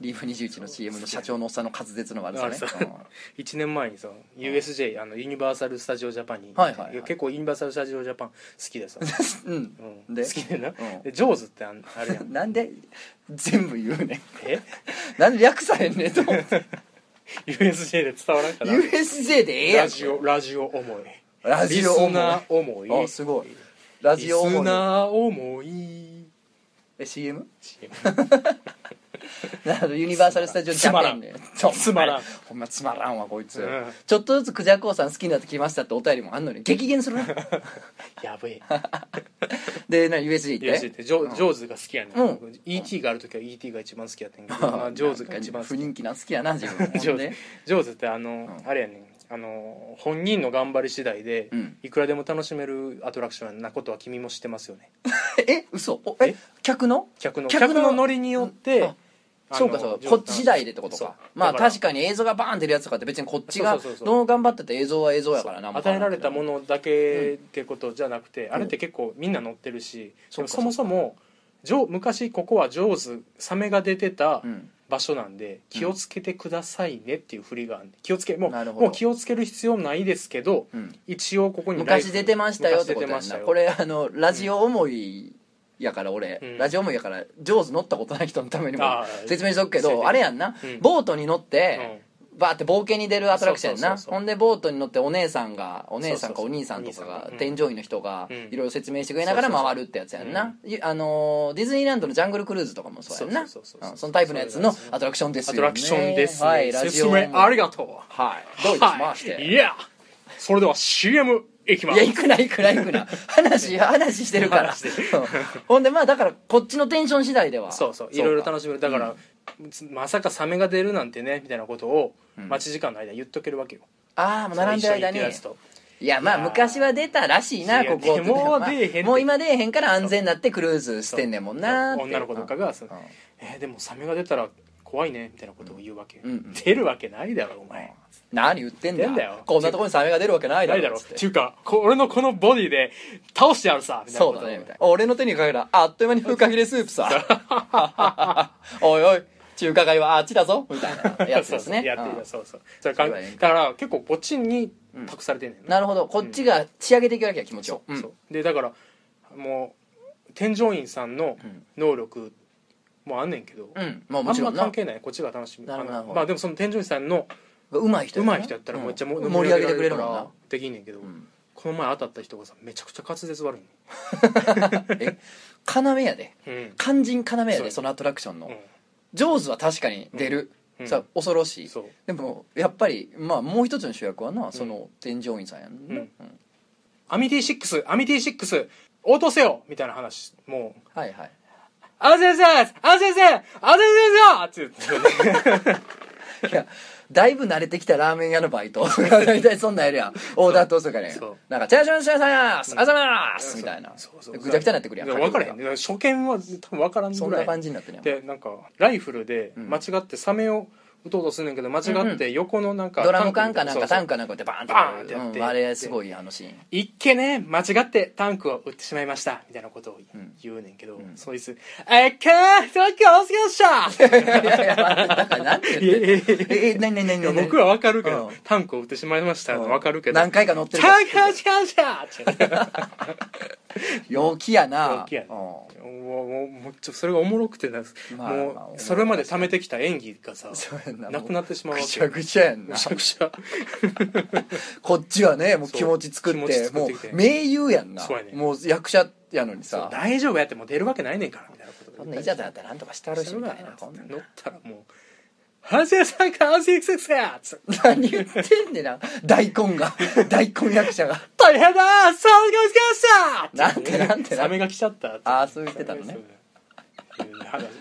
リーフ21の CM の社長のおっさんの滑舌の悪さねあそう1年前にさ USJ あのユニバーサル・スタジオ・ジャパンに、はいはいはいや結構ユニバーサル・スタジオ・ジャパン好きでさ、うんうん、で好きでな、んでジョーズってあんあるやんなんで全部言うねんえなんで略さへんねんと思って USJ で伝わらんかな USJ でええやんラジオラジオ思いラジオリスナー思い。あすごい。ラジオリス思い。ナー思いえ CM? CM なるほど。ユニバーサル・スタジオ・ジャパンね。つまらん。ほんまつまらんわこいつ、うん。ちょっとずつクジャコウさん好きになってきましたってお便りもあんのに 激減するな。やべえ。でな USJ 行っ USJ てってジョジョーズが好きやねん、うん。僕 ET がある時は ET が一番好きやってんけど、まあ、ジョーズが一番好き。不人気なん好きやな自分ジョーズ。ジョーズってあの、ん。あれやねんあの本人の頑張り次第で、うん。いくらでも楽しめるアトラクションなことは君も知ってますよね。え嘘？おえ？え？客の？客の客の？客のノリによって、ああのそうかそうこっち次第でってことそう。かまあだから確かに映像がバーン出るやつとかって別にこっちがそうそうそうそう。どう頑張ってて映像は映像やからな与えられたものだけってことじゃなくて、あれって結構みんな乗ってるし、そうかでもそもそも昔ここはジョーズサメが出てたうん場所なんで、気をつけてくださいねっていう振りがある気をつけもうもう気をつける必要ないですけど、うん。一応ここに昔出てましたよってことやこれあのラジオ思いやから俺、うん。ラジオ思いやから上手乗ったことない人のためにも説明しとくけどあれやんな、うん。ボートに乗って、バーって冒険に出るアトラクションやんな。ほんでボートに乗ってお姉さんがお姉さんかお兄さんとかが添乗員の人がうん。いろいろ説明してくれながら回るってやつやんな、いあのーディズニーランドのジャングルクルーズとかもそうやんな。そのタイプのやつのアトラクションですよね。アトラクションですね、はいラジオ。説明ありがとう。はい。どういたしまして、はい、いやそれでは CM いきまいや、す行くな、行くな、行くな。話、話してるから。ほんで、まあ、だから、こっちのテンション次第では。そうそう。いろいろ楽ししめる。だから、まさかサメが出るなんてねみたいなことをうん。待ち時間の間に言っとけるわけよ、ああ、もう並んでる間に。いや、まあ、昔は出たらしいな、ここ。もうまあ出えへんもう今出えへんから安全になってクルーズしてんねんもんな女の子とかがそう。うん。えーでもサメが出たら怖いねみたいなことを言うわけよ、うん。うん。出るわけないだろお前、何言ってんだよ。こんなとこにサメが出るわけないだろ。っていうかこ俺のこのボディで倒してやるさみたいなそうだねみたいな。俺の手にかけたあっという間にフカヒレスープさ。おいおい中華街はあっちだぞみたいな やつですね。そうそう。だから結構こっちに託されてんねんな。なるほど。こっちが仕上げていくわけや気持ちを。そうそう。でだからもう添乗員さんの能力もあんねんけど、うん。まあもち関係ない。こっちが楽しみ。なるほまあでもその添乗員さんのうまい人い人やったらめっちゃ盛り上げてくれるもんな。できんねんけど、ん。この前当たった人がさめちゃくちゃ滑舌悪い え？要やで。のうん。肝心要やでそのアトラクションの、うん上手は確かに出る、うん。さ恐ろしい。でもやっぱりまあもう一つの主役はなその添乗員さんやんね、うん。うん。アミティ6アミティ6応答せよみたいな話もう。はいはい「あ先生あ先生あ先生!」って言って。いやだいぶ慣れてきたラーメン屋のバイト。大体そんなんやるやん。オーダー通すとかね。そう。なんか「チャーシューシャーさんすあざます」みたいな。そうそう。ぐちゃぐちゃになってくるやん。分からへん。初見は多分分からんぐらい。そんな感じになってるやん。でなんかライフルでうん。間違ってサメを撃とうとすんねんけど間違って横のなんかドラム缶かなんかタンククかなんかでバーンってバーンってやって。うんあれすごいあのシーン。いっけね間違ってタンクを撃ってしまいました。みたいなことをん言うねんけど、ん。そいつ「えっけータンクをつけました!」いやいやだからなんて言って。ええ何何何何僕は分かるけど、うん。タンクを撃ってしまいましたの分かるけど、何回か乗ってるタンクをつけましたって陽気やな。陽気やね。うん。もうもうそれがおもろくてな、まあまあもうそれまで貯めてきた演技がさそうやななくなってしまうぐちゃぐちゃやんな。むしゃくしゃ。こっちはねもう気持ち作ってもう作ってきて。名優やんな。ねもう役者やのにさ。大丈夫やってもう出るわけないねんからみたいなことそんないざとなったらなんとかしてあるしみたいな。こんな乗ったらもう「ハジさんかハジセクセや!」つ。何言ってんねんな。大根が。大根役者が「大変だサメが来ました!」なんてなんてサメが来ちゃったってあーそう言ってたのね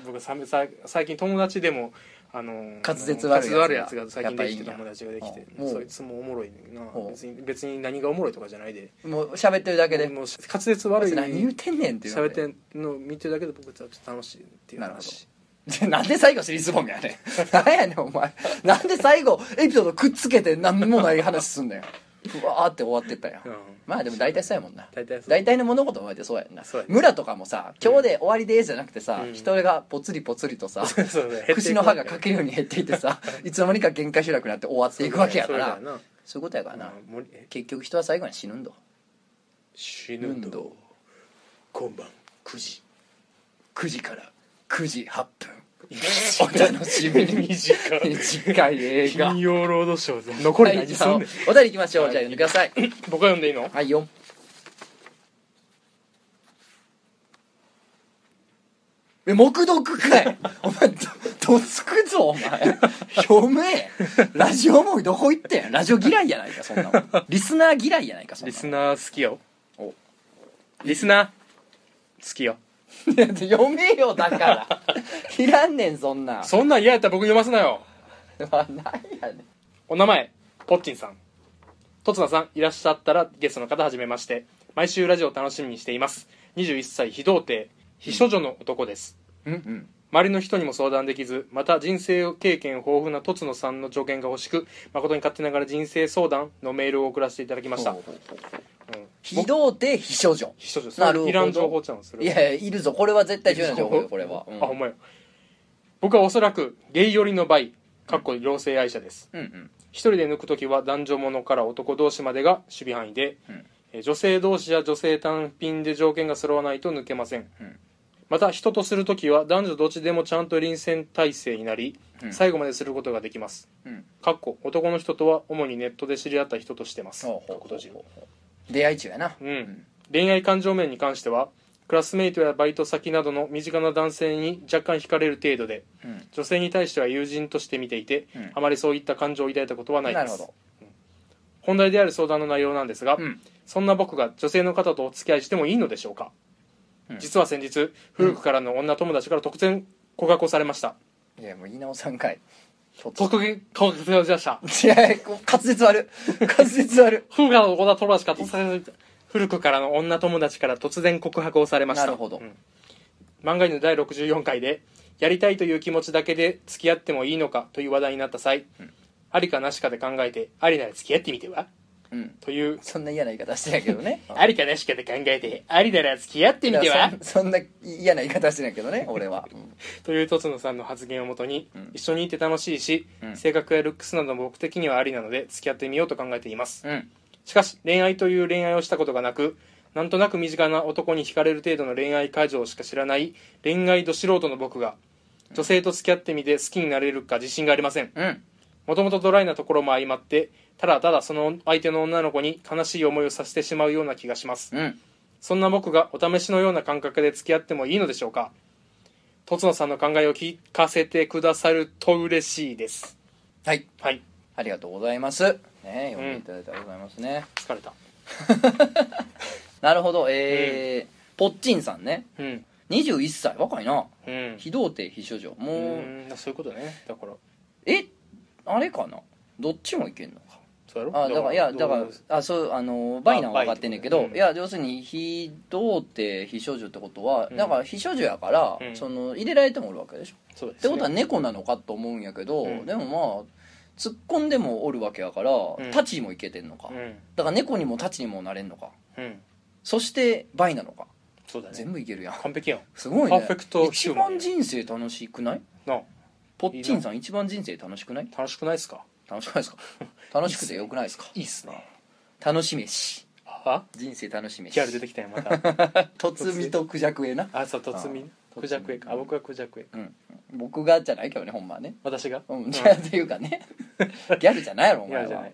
僕サメさ最近友達でもあのー滑舌悪いやつ。が最近できて友達ができてうんそいつもおもろいな。別に別に何がおもろいとかじゃないで。もう喋ってるだけで。もう滑舌悪い。何言うてんねんって喋ってんの見てるだけで僕はちょっと楽しいっていう話。ど。なんで最後尻すぼみやねん。何やねんお前。なんで最後エピソードくっつけて何もない話すんだようわーって終わってったやん。うん。まあでも大体そうやもんな。大体そう。大体の物事もってそうやんな。そうやね。村とかもさ今日で終わりですじゃなくてさ、うん。人がぽつりぽつりとさそうね減っていく口の歯が欠けるように減っていってさ いつの間にか限界集落になって終わっていくわけやからそうそういうことやからな、うん結局人は最後に死ぬんだ死ぬんだ今晩。9時。9時から9時8分お楽しみに短い映画金曜ロードショーで。残りはいじゃすんねんお便りいきましょう、じゃあ読んでください。僕は読んでいいの？はいよえ黙読かい。お前どどつくぞお前。読め。ラジオもどこ行ってん？ラジオ嫌いやないかそんなもん。リスナー嫌いやないかそんなもん。リスナー好きよ。お。リスナー好きよ読めよだから。いらんねんそんなそんなん嫌やったら僕読ますなよ。まあなんやねん。お名前ポッチンさん。とつなさんいらっしゃったらゲストの方はじめまして。毎週ラジオを楽しみにしています。21歳非童貞非処女の男です。うんうん。周りの人にも相談できずまた人生経験豊富なとつのさんの助言が欲しく誠に勝手ながら人生相談のメールを送らせていただきました、うん、非童貞非処女。非処女なるほど。いらん情報ちゃうんそれいやいやいるぞ。これは絶対重要な情報？よこれは、うん。あほんまや僕はおそらくゲイ寄りのバイかっこ両性愛者です。うんうん。一人で抜く時は男女ものから男同士までが守備範囲で、うん。えー女性同士や女性単品で条件が揃わないと抜けません、うん。また人とする時は男女どっちでもちゃんと臨戦態勢になり、うん。最後まですることができます。うん。かっこ男の人とは主にネットで知り合った人としてます。ほうほうほうほう出会い中やな。うん、恋愛感情面に関してはクラスメイトやバイト先などの身近な男性に若干惹かれる程度でうん。女性に対しては友人として見ていて、うん。あまりそういった感情を抱いたことはないです。なるほど。本題である相談の内容なんですが、うん。そんな僕が女性の方とお付き合いしてもいいのでしょうか、うん。実は先日古くからの女友達から突然告白をされました。いやもう言い直さんかい突然告白されました。いやこう滑舌悪い。滑舌悪古くからの女友達から突然古くからの女友達から突然告白をされました。なるほど。うん。漫画犬第64回でやりたいという気持ちだけで付き合ってもいいのか？という話題になった際、うん。ありかなしかで考えてありなら付き合ってみては？うん。というそんな嫌な言い方してないけどね。あ。りかなしかで考えてありなら付き合ってみては？そそんな嫌な言い方してないけどね俺は、うん。というとつのさんの発言をもとに、うん。一緒にいて楽しいし、うん。性格やルックスなども僕的にはありなので付き合ってみようと考えています。うん。しかし恋愛という恋愛をしたことがなくなんとなく身近な男に惹かれる程度の恋愛感情しか知らない恋愛ど素人の僕が女性と付き合ってみて好きになれるか自信がありません。うん。もともとドライなところも相まってただただその相手の女の子に悲しい思いをさせてしまうような気がします。うん。そんな僕がお試しのような感覚で付き合ってもいいのでしょうか？とつのさんの考えを聞かせてくださると嬉しいです。はい。はい。ありがとうございます。ね読んでいただいてありがとうございますね、疲れた。なるほど。えーポッチンさんね。うん。21歳若いな。うん。非童貞非処女。もう、うん。そういうことね。だから。え？あれかな？どっちもいけんの？かそうやろ？あだからいやだからあそうあのバイなんは分かってんねんけど、いや要するに非童貞非処女ってことは、うん。だから非処女やから、うん。その入れられてもおるわけでしょ。ってそうですね。ことは猫なのかと思うんやけど、うん。でもまあ突っ込んでもおるわけやから、ん。タチにもいけてんのか、うん。だから猫にもタチにもなれんのか。うん。そしてバイなのか。そうだね。全部いけるやん。完璧やん。すごいね。パーフェクトヒ一番人生楽しくない？なあ。ポッチンさん一番人生楽しくない？楽しくないですか？楽しくないですか？楽しくてよくないですか？いいっすね。楽しめし。あ？人生楽しめし。ギャル出てきたよまた。とつみとクジャクエな。あそうとつみあ。クジャクエかあ僕はクジャクエうん。僕がじゃないけどねほんまはね。私が？うん、じゃあっていうかね。ギャルじゃないやろお前は。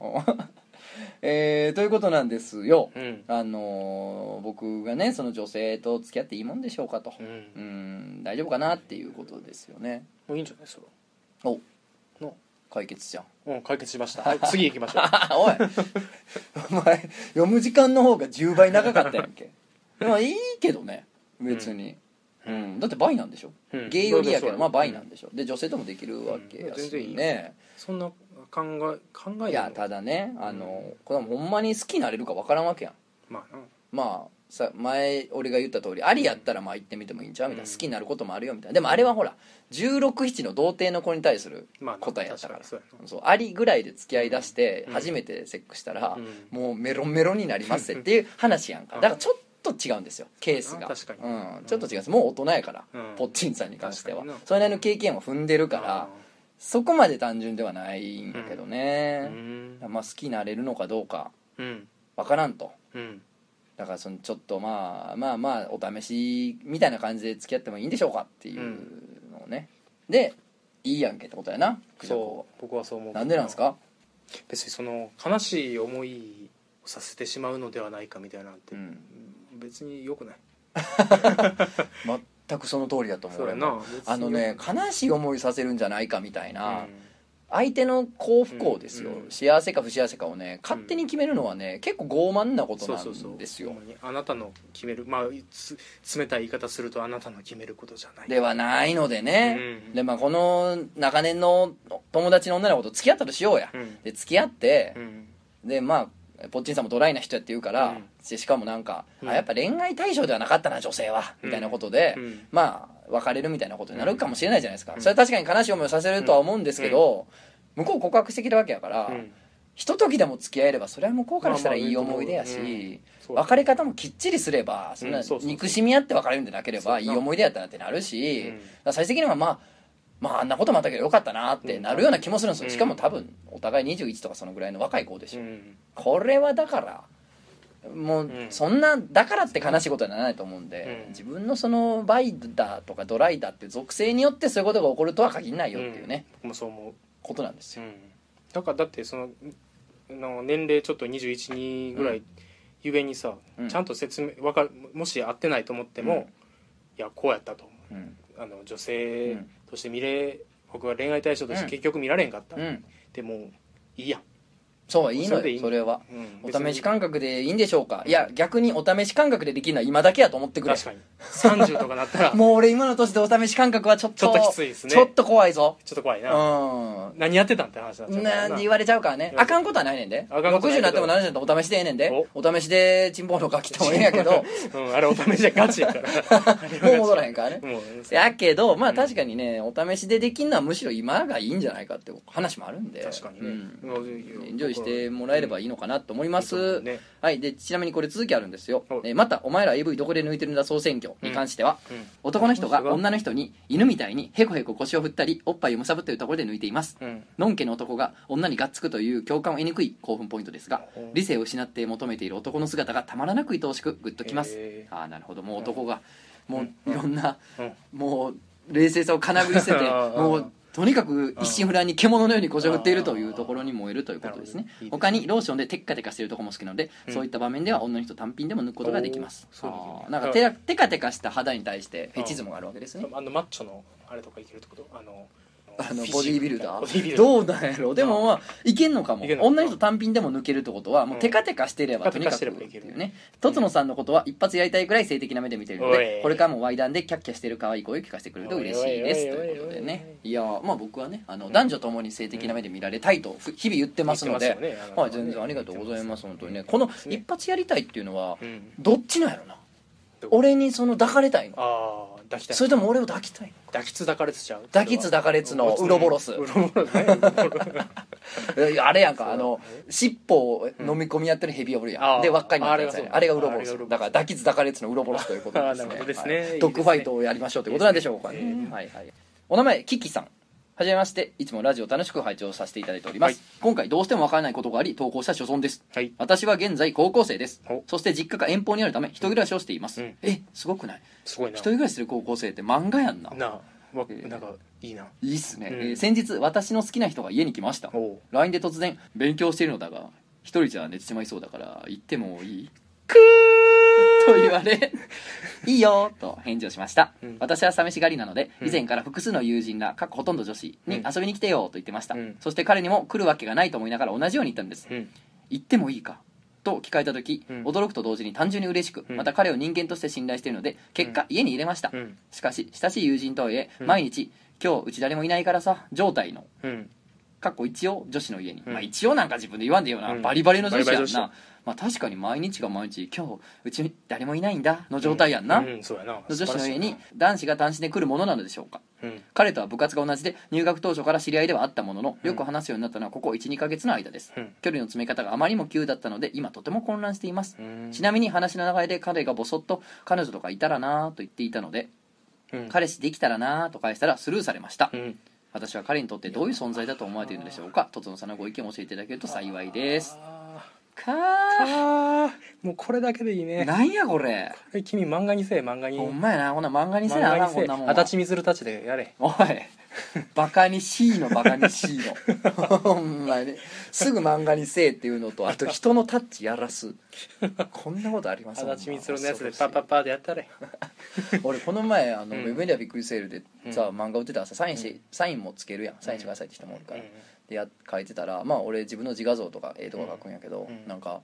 えーということなんですよ。うん。あのー僕がねその女性と付き合っていいもんでしょうかと。うん。うん。大丈夫かなっていうことですよね。もういいんじゃないそれお。の解決じゃん。うん解決しました。はい。次行きましょう。おい。お前読む時間の方が10倍長かったやんけ。まあいいけどね別に、うん。だって倍なんでしょ、うん。ゲイよりやけどまあ倍なんでしょ？で女性ともできるわけやしうん。全然いいよ。ね、そんな考え考えいやただねあの、これはほんまに好きになれるか分からんわけやん。まあな。まあさ前俺が言った通りありやったらまあ行ってみてもいいんちゃう？みたいな、うん。好きになることもあるよみたいな。でもあれはほら1617の童貞の子に対するまあな答えやったから,、確かにそうそうありぐらいで付き合いだしてうん。初めてセックスしたら、うん。もうメロメロになりますっていう話やんか。うん。だからちょっと違うんですよ。ケースが。確かに。うん、ちょっと違うんです。もう大人やから、うん。ポッチンさんに関しては。確かにな。それなりの経験を踏んでるからあそこまで単純ではないんだけどーねう、ん。まあ好きになれるのかどうか。うん。わからんと。うんだからそのちょっとまあまあまあお試しみたいな感じで付き合ってもいいんでしょうかっていうのをね、でいいやんけってことやなそう僕はそう思う。なんでなんですか？別にその悲しい思いをさせてしまうのではないかみたいなのって、うん。別によくない。全くその通りだと思う俺あのね悲しい思いさせるんじゃないかみたいな、うん相手の幸不幸ですよ、うん幸せか不幸せかをね勝手に決めるのはね結構傲慢なことなそうそうそう。んですよあなたの決める。まあつ冷たい言い方するとあなたの決めることじゃない。ではないのでね、うん。でまあこの長年の友達の女の子と付き合ったとしようや、うん。で付き合ってう、ん。でまあポッチンさんもドライな人やって言うから、うん。でしかもなんか、うん。あやっぱ恋愛対象ではなかったな女性は、みたいなことで、うん。まあ別れるみたいなことになるかもしれないじゃないですか、うん。それは確かに悲しい思いをさせるとは思うんですけど、向こう告白してきたわけやから、うん。ひとときでも付き合えればそれは向こうからしたらいい思い出やし、別れ方もきっちりすればそんな憎しみ合って別れるんでなければいい思い出やったなってなるし、最終的にはまあまああんなこともあったけどよかったなってなるような気もするんですよ、うん。しかも多分お互い21とかそのぐらいの若い子でしょ、うん。これはだからもううん。そんなだからって悲しいことにならないと思うんで、うん。自分のそのバイだとかドライだっていう属性によってそういうことが起こるとは限らないよっていうね、僕もそう思う。ことなんですよ、うん。だからだってそのの年齢ちょっと212ぐらいゆえにさ、うん。ちゃんと説明わかるもし合ってないと思っても、うん。いやこうやったとう。ん。あの女性うんとして見れ僕は恋愛対象としうん。て結局見られんかった、うん、でもいいやん、そういいのよそれでいい。それは。うんお試し感覚でいいんでしょうか？いや逆にお試し感覚でできるのは今だけやと思ってくれ確かに。30とかなったら。もう俺今の年でお試し感覚はちょっとちょっときついですね。ちょっと怖いぞ。ちょっと怖いうな、ん。何やってたんって話になっちゃうからな。んで言われちゃうからね。あかんことはないねんで。あかんことない60になっても70になってもお試しでええねんで。お。お試しでチンポの書きてもええんやけど。うん、あれお試しじゃガチやから。もう戻らへんからね。やけどまあ確かにねお試しでできんのはむしろ今がいいんじゃないかって話もあるんで。確かにね、うん。もうエンジョイしてもらえればいいのかなと思います、うん。ねはい。でちなみにこれ続きあるんですよ。はい、えーまたお前ら AV どこで抜いてるんだ総選挙に関しては、うん。男の人が女の人に犬みたいにヘコヘコ腰を振ったりおっぱいをむさぶっているところで抜いています。うん。のんけの男が女にがっつくという共感を得にくい興奮ポイントですがうん。理性を失って求めている男の姿がたまらなく愛おしくグッときます。へああなるほど。もう男がもううん。いろんなうんもう冷静さをかなぐり捨ててうん。もうとにかく一心不乱に獣のようにこじょ振っているというところに燃えるということですね。他にローションでテッカテカしているところも好きなので、うん。そういった場面では女の人単品でも抜くことができます。なんかテカテカした肌に対してフェチズムがあるわけですね。あのマッチョのあれとかいけるってこと？あのあのボディービルダー？どうなんやろ？でもまあいけんのかも。女の人単品でも抜けるってことはもうテカテカしてればうんとにかくっていうね。とつのさんのことは一発やりたいぐらい性的な目で見てるのでこれからもワイダンでキャッキャしてる可愛い声を聞かせてくれると嬉しいです。とおいうことでねいやーまあ僕はねあの男女ともに性的な目で見られたいとふ日々言ってますので。まあ全然ありがとうございます本当にね。この一発やりたいっていうのはうん。どっちなんやろな？俺にその抱かれたいの。ああ抱きたい。それとも俺を抱きたいの抱きつ抱かれつちゃう。抱きつ抱かれつのウロボロスあれやんかあの尻尾を飲み込みやってるヘビおるやん、で輪っかになったやつやねあれがウロボロスだから抱きつ抱かれつのウロボロスということですね。ですねドッグファイトをやりましょうということなんでしょうかね、はい。お名前キキさんはじめましていつもラジオ楽しく拝聴させていただいております、はい。今回どうしてもわからないことがあり投稿した所存です。はい。私は現在高校生です。おそして実家が遠方にあるため一人暮らしをしています、うん。えすごくない？すごいな。一人暮らしする高校生って漫画やんな。なあ。わえー。なんかいいな。いいっすね、うん。えー先日私の好きな人が家に来ました。LINE で突然「勉強しているのだが一人じゃ寝てしまいそうだから行ってもいい?」と言われ「いいよ」と返事をしました、うん。私は寂しがりなのでうん。以前から複数の友人がかっこほとんど女子にうん。遊びに来てよと言ってました、うん。そして彼にも来るわけがないと思いながら同じように言ったんです。うん。行ってもいいかと聞かれた時、うん。驚くと同時に単純に嬉しく、うん。また彼を人間として信頼しているので結果、家に入れました、うん。しかし親しい友人とはいえ、うん。毎日「今日うち誰もいないからさ」状態のうんかっこ一応女子の家に、うん。まあ一応なんか自分で言わんでよな、うん。バリバリの女子やんバリバリまあ確かに毎日が毎日今日うち誰もいないんだの状態やんな、うん。そうやな。の女子の家に素男子が単身で来るものなのでしょうか。晴らしい彼とは部活が同じで入学当初から知り合いではあったもののよく話すようになったのはここ12ヶ月の間です、うん。距離の詰め方があまりにも急だったので今とても混乱しています、うん。ちなみに話の流れで彼がボソッと彼女とかいたらなぁと言っていたのでうん。彼氏できたらなぁと返したらスルーされました、うん私は彼にとってどういう存在だと思われているのでしょうか？とつのさんのご意見を教えていただけると幸いです。あかー。もうこれだけでいいーね。なんやこれ？え君漫画にせえ漫画に。ほんまやな。こんな漫画にせえかんこんなもん足立みずるたちでやれ。おい バカに C のバカに C の。ほんまに。すぐ漫画にせえっていうのとあと人のタッチやらす。こんなことあります？足立みずるのやつでパッパッパーでやったれ。俺この前あの、うん。ウェブメディアびっくりセールでさ、うん。漫画売ってたらさサインし、うん。サインもつけるやん。サインしてくださいって人もおるから、うん。でや書いてたらまあ俺自分の自画像とか絵とか書くんやけど、うん。なんか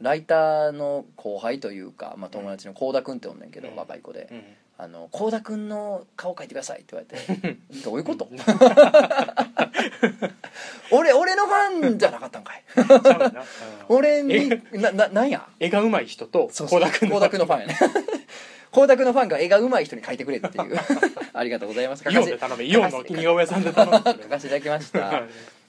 ライターの後輩というか、まあ、友達の幸田君っておんねんけど、うん。若い子で。うん「あの幸田君の顔描いてください」って言われて「どういうこと？俺俺のファンじゃなかったんかい。俺になななんや？絵が上手い人と倖田君のファンやね。倖田君のファンが絵が上手い人に描いてくれっていう。ありがとうございます。イオンで頼めイオンの似顔絵さんで頼む。書かせていただきました。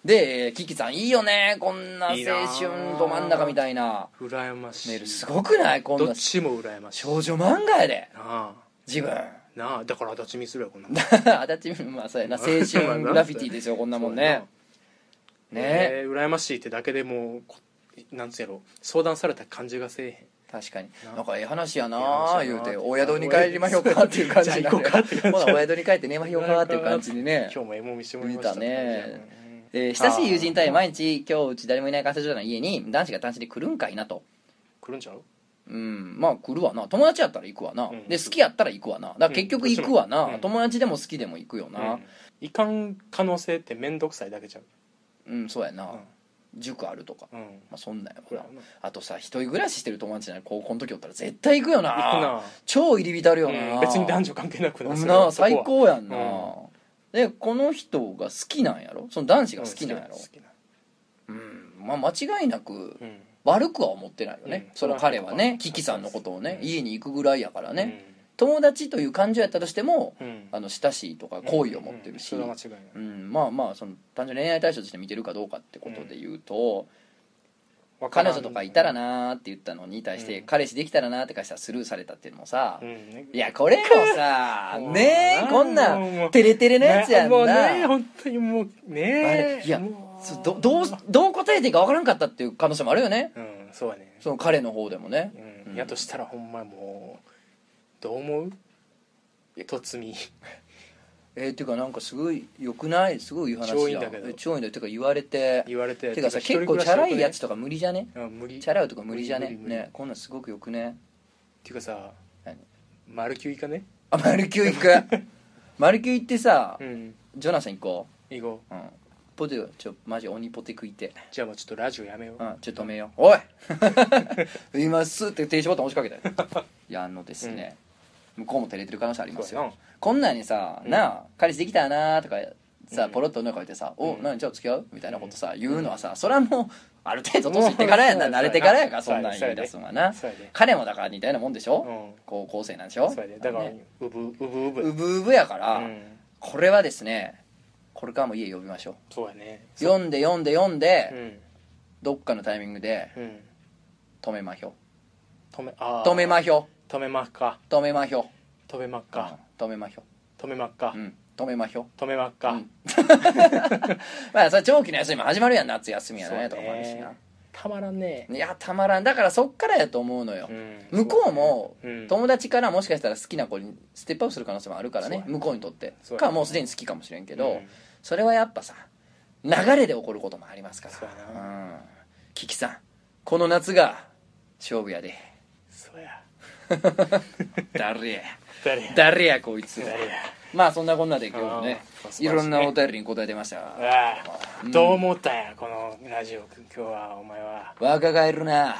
でえーキキさんいいよね。こんな青春ど真ん中みたいな。羨ましい。メールすごくない？こんなどっちも羨ましい。少女漫画やで。なあ自分。なあだから足立みするよこんなもん。足立まあそうやな。青春グラフィティですよこんなもんね。ね。ね羨ましいってだけでもうこなんつうやろ。相談された感じがせえへん。確かに。ななんかええ話やなええ話やな。言うてお宿に帰りましょうかっていう感じになる。ほなお宿に帰って寝ましょうかっていう感じにね。今日もエモ見してもらいました。ね。えー親しい友人対毎日今日うち誰もいない関西女の家に男子が単身で来るんかいなと。来るんちゃう？うん。まあ来るわな。友達やったら行くわな、うん。で好きやったら行くわな。だから結局行くわな、うん。友達でも好きでも行くよな。うん。いかん可能性って面倒くさいだけちゃう。うん、そうやな、うん。塾あるとか、うん。まあ、そんなんやな。あとさ一人暮らししてる友達なら高校の時おったら絶対行くよな。行くな。超入り浸るよな、うん。別に男女関係なくなそれはそこは最高やんな、うん。でこの人が好きなんやろ？その男子が好きなんやろ？うん。まあ間違いなくうん悪くは思ってないよね、うん。その彼はねキキさんのことをねうん。家に行くぐらいやからね、友達という感情やったとしてもあの親しいとか好意を持ってるし、うん。まあまあその単純に恋愛対象として見てるかどうかってことで言うと、彼女とかいたらなーって言ったのに対して、うん。彼氏できたらなーって返したらスルーされたっていうのもさ、うん。ねいやこれもさ ねえなこんなテレテレのやつやんな、もうね本当にもうあねれいやどどうどう答えていいか分からんかったっていう可能性もあるよね。うんそうやね。その彼の方でもね、うん。やとしたらほんまもうどう思う？とつみ。えー、っていうかなんかすごいよくない？すごいいい話超いいんだけど。え超いいんだよ。てか言われて。言われててかさ結構チャラいやつとか無理じゃね？うん無理。チャラいとか無理じゃね？ねこんなんすごくよくね？っていうかさ何？マルキュー行かね？あマルキュー行く。マルキュー行ってさうん。ジョナサン行こ行こうう。うんポテトちょマジ鬼ポテ食いて。じゃあもうちょっとラジオやめよう。うんちょっと止めよう。おい！今すって停止ボタン押しかけた やあのですね、向こうも照れてる可能性ありますよ。こんなんにさ「うん。なあ彼氏できたな」とかさうん。ポロッと女が言ってさ「おうん。何じゃあ付き合う?」みたいなことさ言うのはさそれはもうある程度年いってからやなうん。慣れてからやからそんなん言い出すのはな。彼もだから似たようなもんでしょ？うん。高校生なんでしょ？だからね。うぶうぶうぶ。うぶうぶやからうん。これはですねこれからも家呼びましょそうやね。う。読んで読んで読んうでん。どっかのタイミングでうん。止めまひょ。止めあー。止めまひょ。止めまっか。止めまひょ。止めまっか。止めまひょ。止めまっか。うん。止めまひょ。止めまっか。うん。まあそれ長期の休みも始まるやん夏休みやねそうね。とかもあるしなたまらんね。いやたまらん。だからそっからやと思うのよ、うん。向こうもうん。友達からもしかしたら好きな子にステップアップする可能性もあるからね。そうや向こうにとって。そうやかもうすでに好きかもしれんけど、うん。それはやっぱさ流れで起こることもありますから。そうやな。うん。キキさんこの夏が勝負やで。そうや。誰や。誰や。誰やこいつ。誰やまあそんなこんなで今日もねいろんなお便りに答えてました。がどう思ったんやこのラジオ今日はお前は。若返るな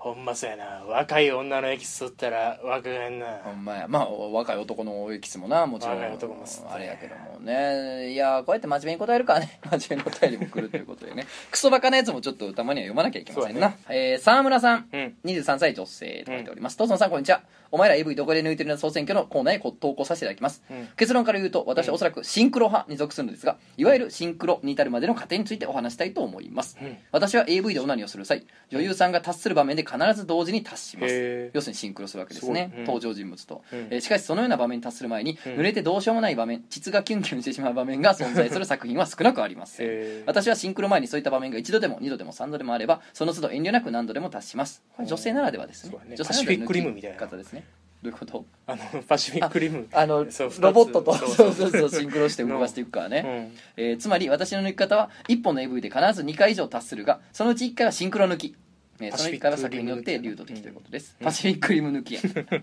ほんまそうやな。若い女のエキス吸ったら若返んな。ほんまや。まあ若い男のエキスもなもちろん。若い男も吸って。あれやけどもね。いやこうやって真面目に答えるからね。真面目なお便りも来るということでね。クソバカなやつもちょっとたまには読まなきゃいけませんな、ね。えー沢村さん。うん。23歳女性と書いております、トーソンさんこんにちは。お前ら AV どこで抜いてるの総選挙のコーナーへご投稿させていただきます、うん。結論から言うと私はおそらくシンクロ派に属するのですがいわゆるシンクロに至るまでの過程についてお話したいと思います、うん。私は AV でオナニーをする際女優さんが達する場面で必ず同時に達します。要するにシンクロするわけですね。う。ん。登場人物と、うん。えーしかしそのような場面に達する前に、うん。濡れてどうしようもない場面膣がキュンキュンしてしまう場面が存在する作品は少なくありません。私はシンクロ前にそういった場面が一度でも二度でも三度でもあればその都度遠慮なく何度でも達します。これ女性ならではですね。ね。女性ならではのパシフィックリムみたいな。抜き方ですね。どういうこと？あのパシフィックリム。あのロボットとそうそう。そうシンクロして動かしていくからね、うん。えーつまり私の抜き方は1本の AV で必ず2回以上達するがそのうち1回はシンクロ抜き、えーその1回は作品によって流動的ということです、うん。パシフィックリム抜きや。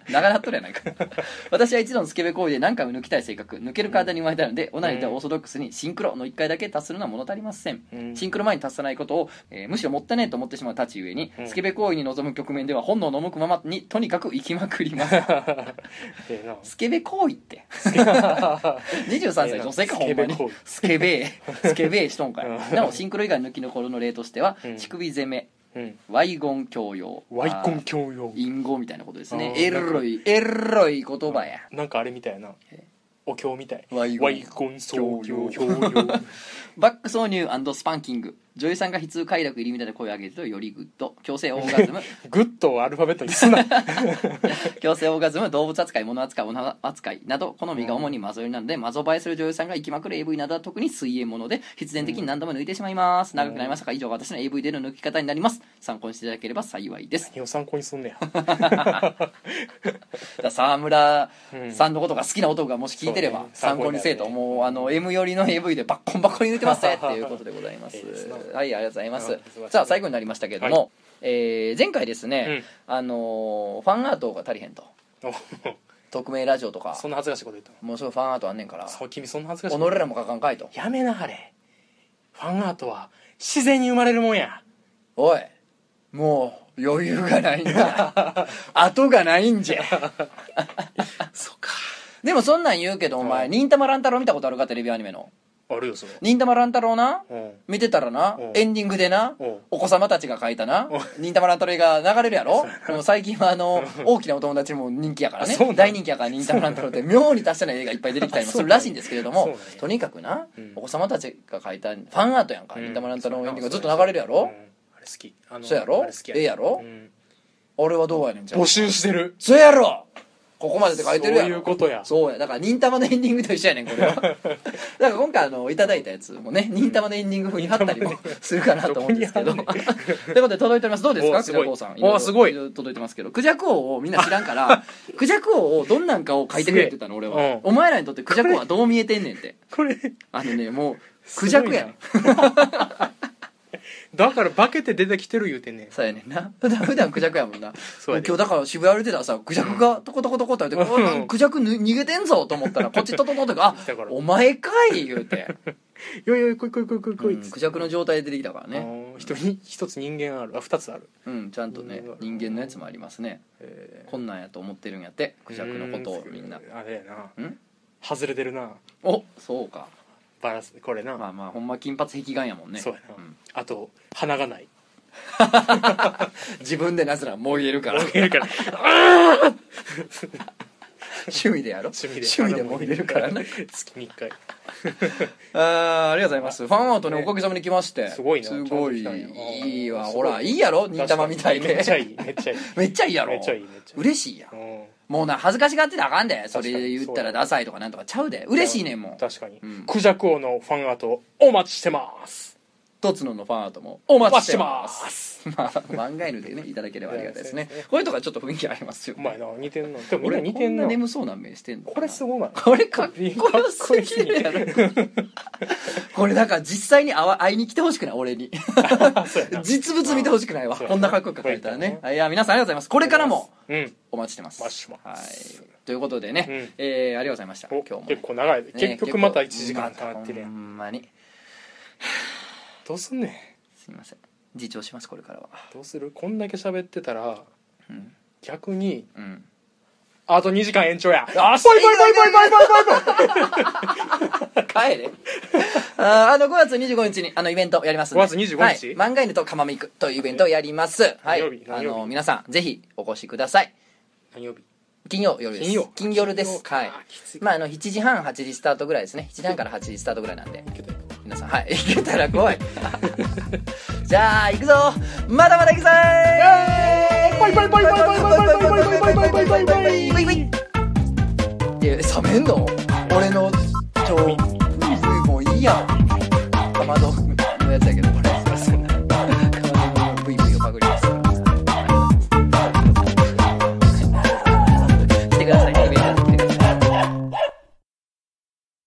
長なっとるやないか。私は一度のスケベ行為で何回も抜きたい性格抜ける体に生まれたのでオナニーとはオーソドックスにシンクロの1回だけ達するのは物足りません、うん。シンクロ前に達さないことを、えーむしろもったいないと思ってしまうたちゆえに、うん。スケベ行為に臨む局面では本能の向くままにとにかく生きまくります。スケベ行為って。23歳女性かほんまに。スケベー。スケベーしとんかいうん。なおシンクロ以外の抜きの頃の例としては、うん。乳首攻めうん。ワイゴン強要ワイコン教養。隠語みたいなことですね。あーエロいエロい言葉や。なんかあれみたいな。お経みたい。ワイゴンワイコン創業教養。バック挿入スパンキング女優さんが悲痛快楽入りみたいな声を上げるとよりグッド。強制オーガズム。グッとアルファベットにすな。強制オーガズム動物扱い物扱い女扱いなど好みが主にマゾ寄りなのでマゾ映えする女優さんが行きまくる AV などは特に水泳もので必然的に何度も抜いてしまいます。長くなりましたが以上が私の AV での抜き方になります。参考にしていただければ幸いです何を参考にすんねや。沢村さんのことが好きな男がもし聞いてればそうね。参考にせえともうあの M 寄りの AV でバッコンバッコンに抜いてますねっていうことでございます。いいですなはいありがとうございます。うさあ最後になりましたけれども、えー前回ですね、あのーファンアートが足りへんと。お。匿名ラジオとか。そんな恥ずかしいこと言ったの？もうすぐファンアートあんねんから。そう君そんな恥ずかしい己らも書かんかいと。やめなはれ。ファンアートは自然に生まれるもんや。おい。もう余裕がないんだ 後がないんじゃ。そうか。でもそんなん言うけどお前うん。忍たま乱太郎見たことあるかテレビアニメのあるよそれ忍たま乱太郎な？うん。見てたらな？うん。エンディングでな？うん。お子様たちが書いたな？うん。忍たま乱太郎が流れるやろ？もう最近はあの大きなお友達にも人気やからね。あそうなん大人気やから忍たま乱太郎って 妙に達者な映画いっぱい出てきたりもするらしいんですけれどもそうなんや。とにかくなうん。お子様たちが書いたファンアートやんかうん。忍たま乱太郎のエンディングがずっと流れるやろ？うん。あれ好き。あのそうやろ？あれ好きええやろ？うん。俺はどうやねんじゃん募集してる。そうやろ？ここまでって書いてるやそうろいうことや。そうや。だから忍たまのエンディングと一緒やねんこれは。だから今回あのいただいたやつもね忍たまのエンディング風に貼ったりも するかなと思うんですけど。というどことで届いております。どうですか？クジャク王さん。おろすごい。ろ届いてますけど。クジャク王をみんな知らんからクジャク王をどんなんかを書いてくれって言ったの俺は、うん。お前らにとってクジャク王はどう見えてんねんって。これあのねもうクジャクやねんだから化けて出てきてる言うてんねん。そうやねんな。普段普段クジャクやもんな。そうやで。今日だから渋谷歩いてたらさクジャクがトコトコトコって言ってクジャクぬ逃げてんぞと思ったら こっちトトトトとかあお前かい言うて、よいよい来い来い来い来い来い。うんクジャクの状態で出てきたからね。ね一人一つ人間ある。あ二つある。うんちゃんとねうん人間のやつもありますね。えこんなんやと思ってるんやってクジャクのことをみんな。あれやな。うん？外れてるな。おそうかバランスこれな、まあまあほんま金髪壁眼やもんね。そうやな、ん。あと鼻がない。自分でなぜならもげるから。もげるから。趣味でやろ？趣味で趣味でもげれるからな。月に1回。あーありがとうございます。ファンアートねねおかげさまに来まして。すごいな。すごい。ちゃんと来たんや。いいわ。すごい。ほらいいやろ？忍たまみたいで。めっちゃいいめっちゃいい。めっちゃいいやろ？めっちゃいいめっちゃいい。嬉しいやんうんもうな恥ずかしがってたらあかんで。それ確かに言ったらダサいとかなんとかちゃうで。嬉しいねんもん確かに、うん。クジャク王のファンアートお待ちしてますとつののファンアートもお待ちしてます。まあ漫画犬でねいただければありがたいですねこういうとこはちょっと雰囲気ありますよお前な似てんのでもみんな似てんな眠そうな目してんのこれすごないこれかっこよすぎるやろこれだから実際に会わ会いに来てほしくない俺に実物見てほしくないわこんなかっこよく書かれたらねこういや皆さんありがとうございますこれからもうんお待ちしてますはいということでね、うんえーありがとうございました今日も結構長い、結局また1時間経ってるやまたほんんまにどうすんねん。すみません。自重しますこれからは。どうする？こんだけ喋ってたらうん。逆にうん。あと2時間延長や。よしバイバイバイバイバイバイバイ帰れあーあの5月25日にあのイベントやりますんで5月25日はい、漫画犬とかまめいくというイベントをやりますはい何曜日あ何曜日の皆さんぜひお越しください何曜日金曜夜です金曜金夜です金曜はいあきついまああの7時半8時スタートぐらいですね7時半から8時スタートぐらいなんでいけたよ皆さん。はい。行けたら来い。じゃあ行くぞ。まだまだ行くぞえ冷めの俺の超もういいやかまどのやつやけどこれ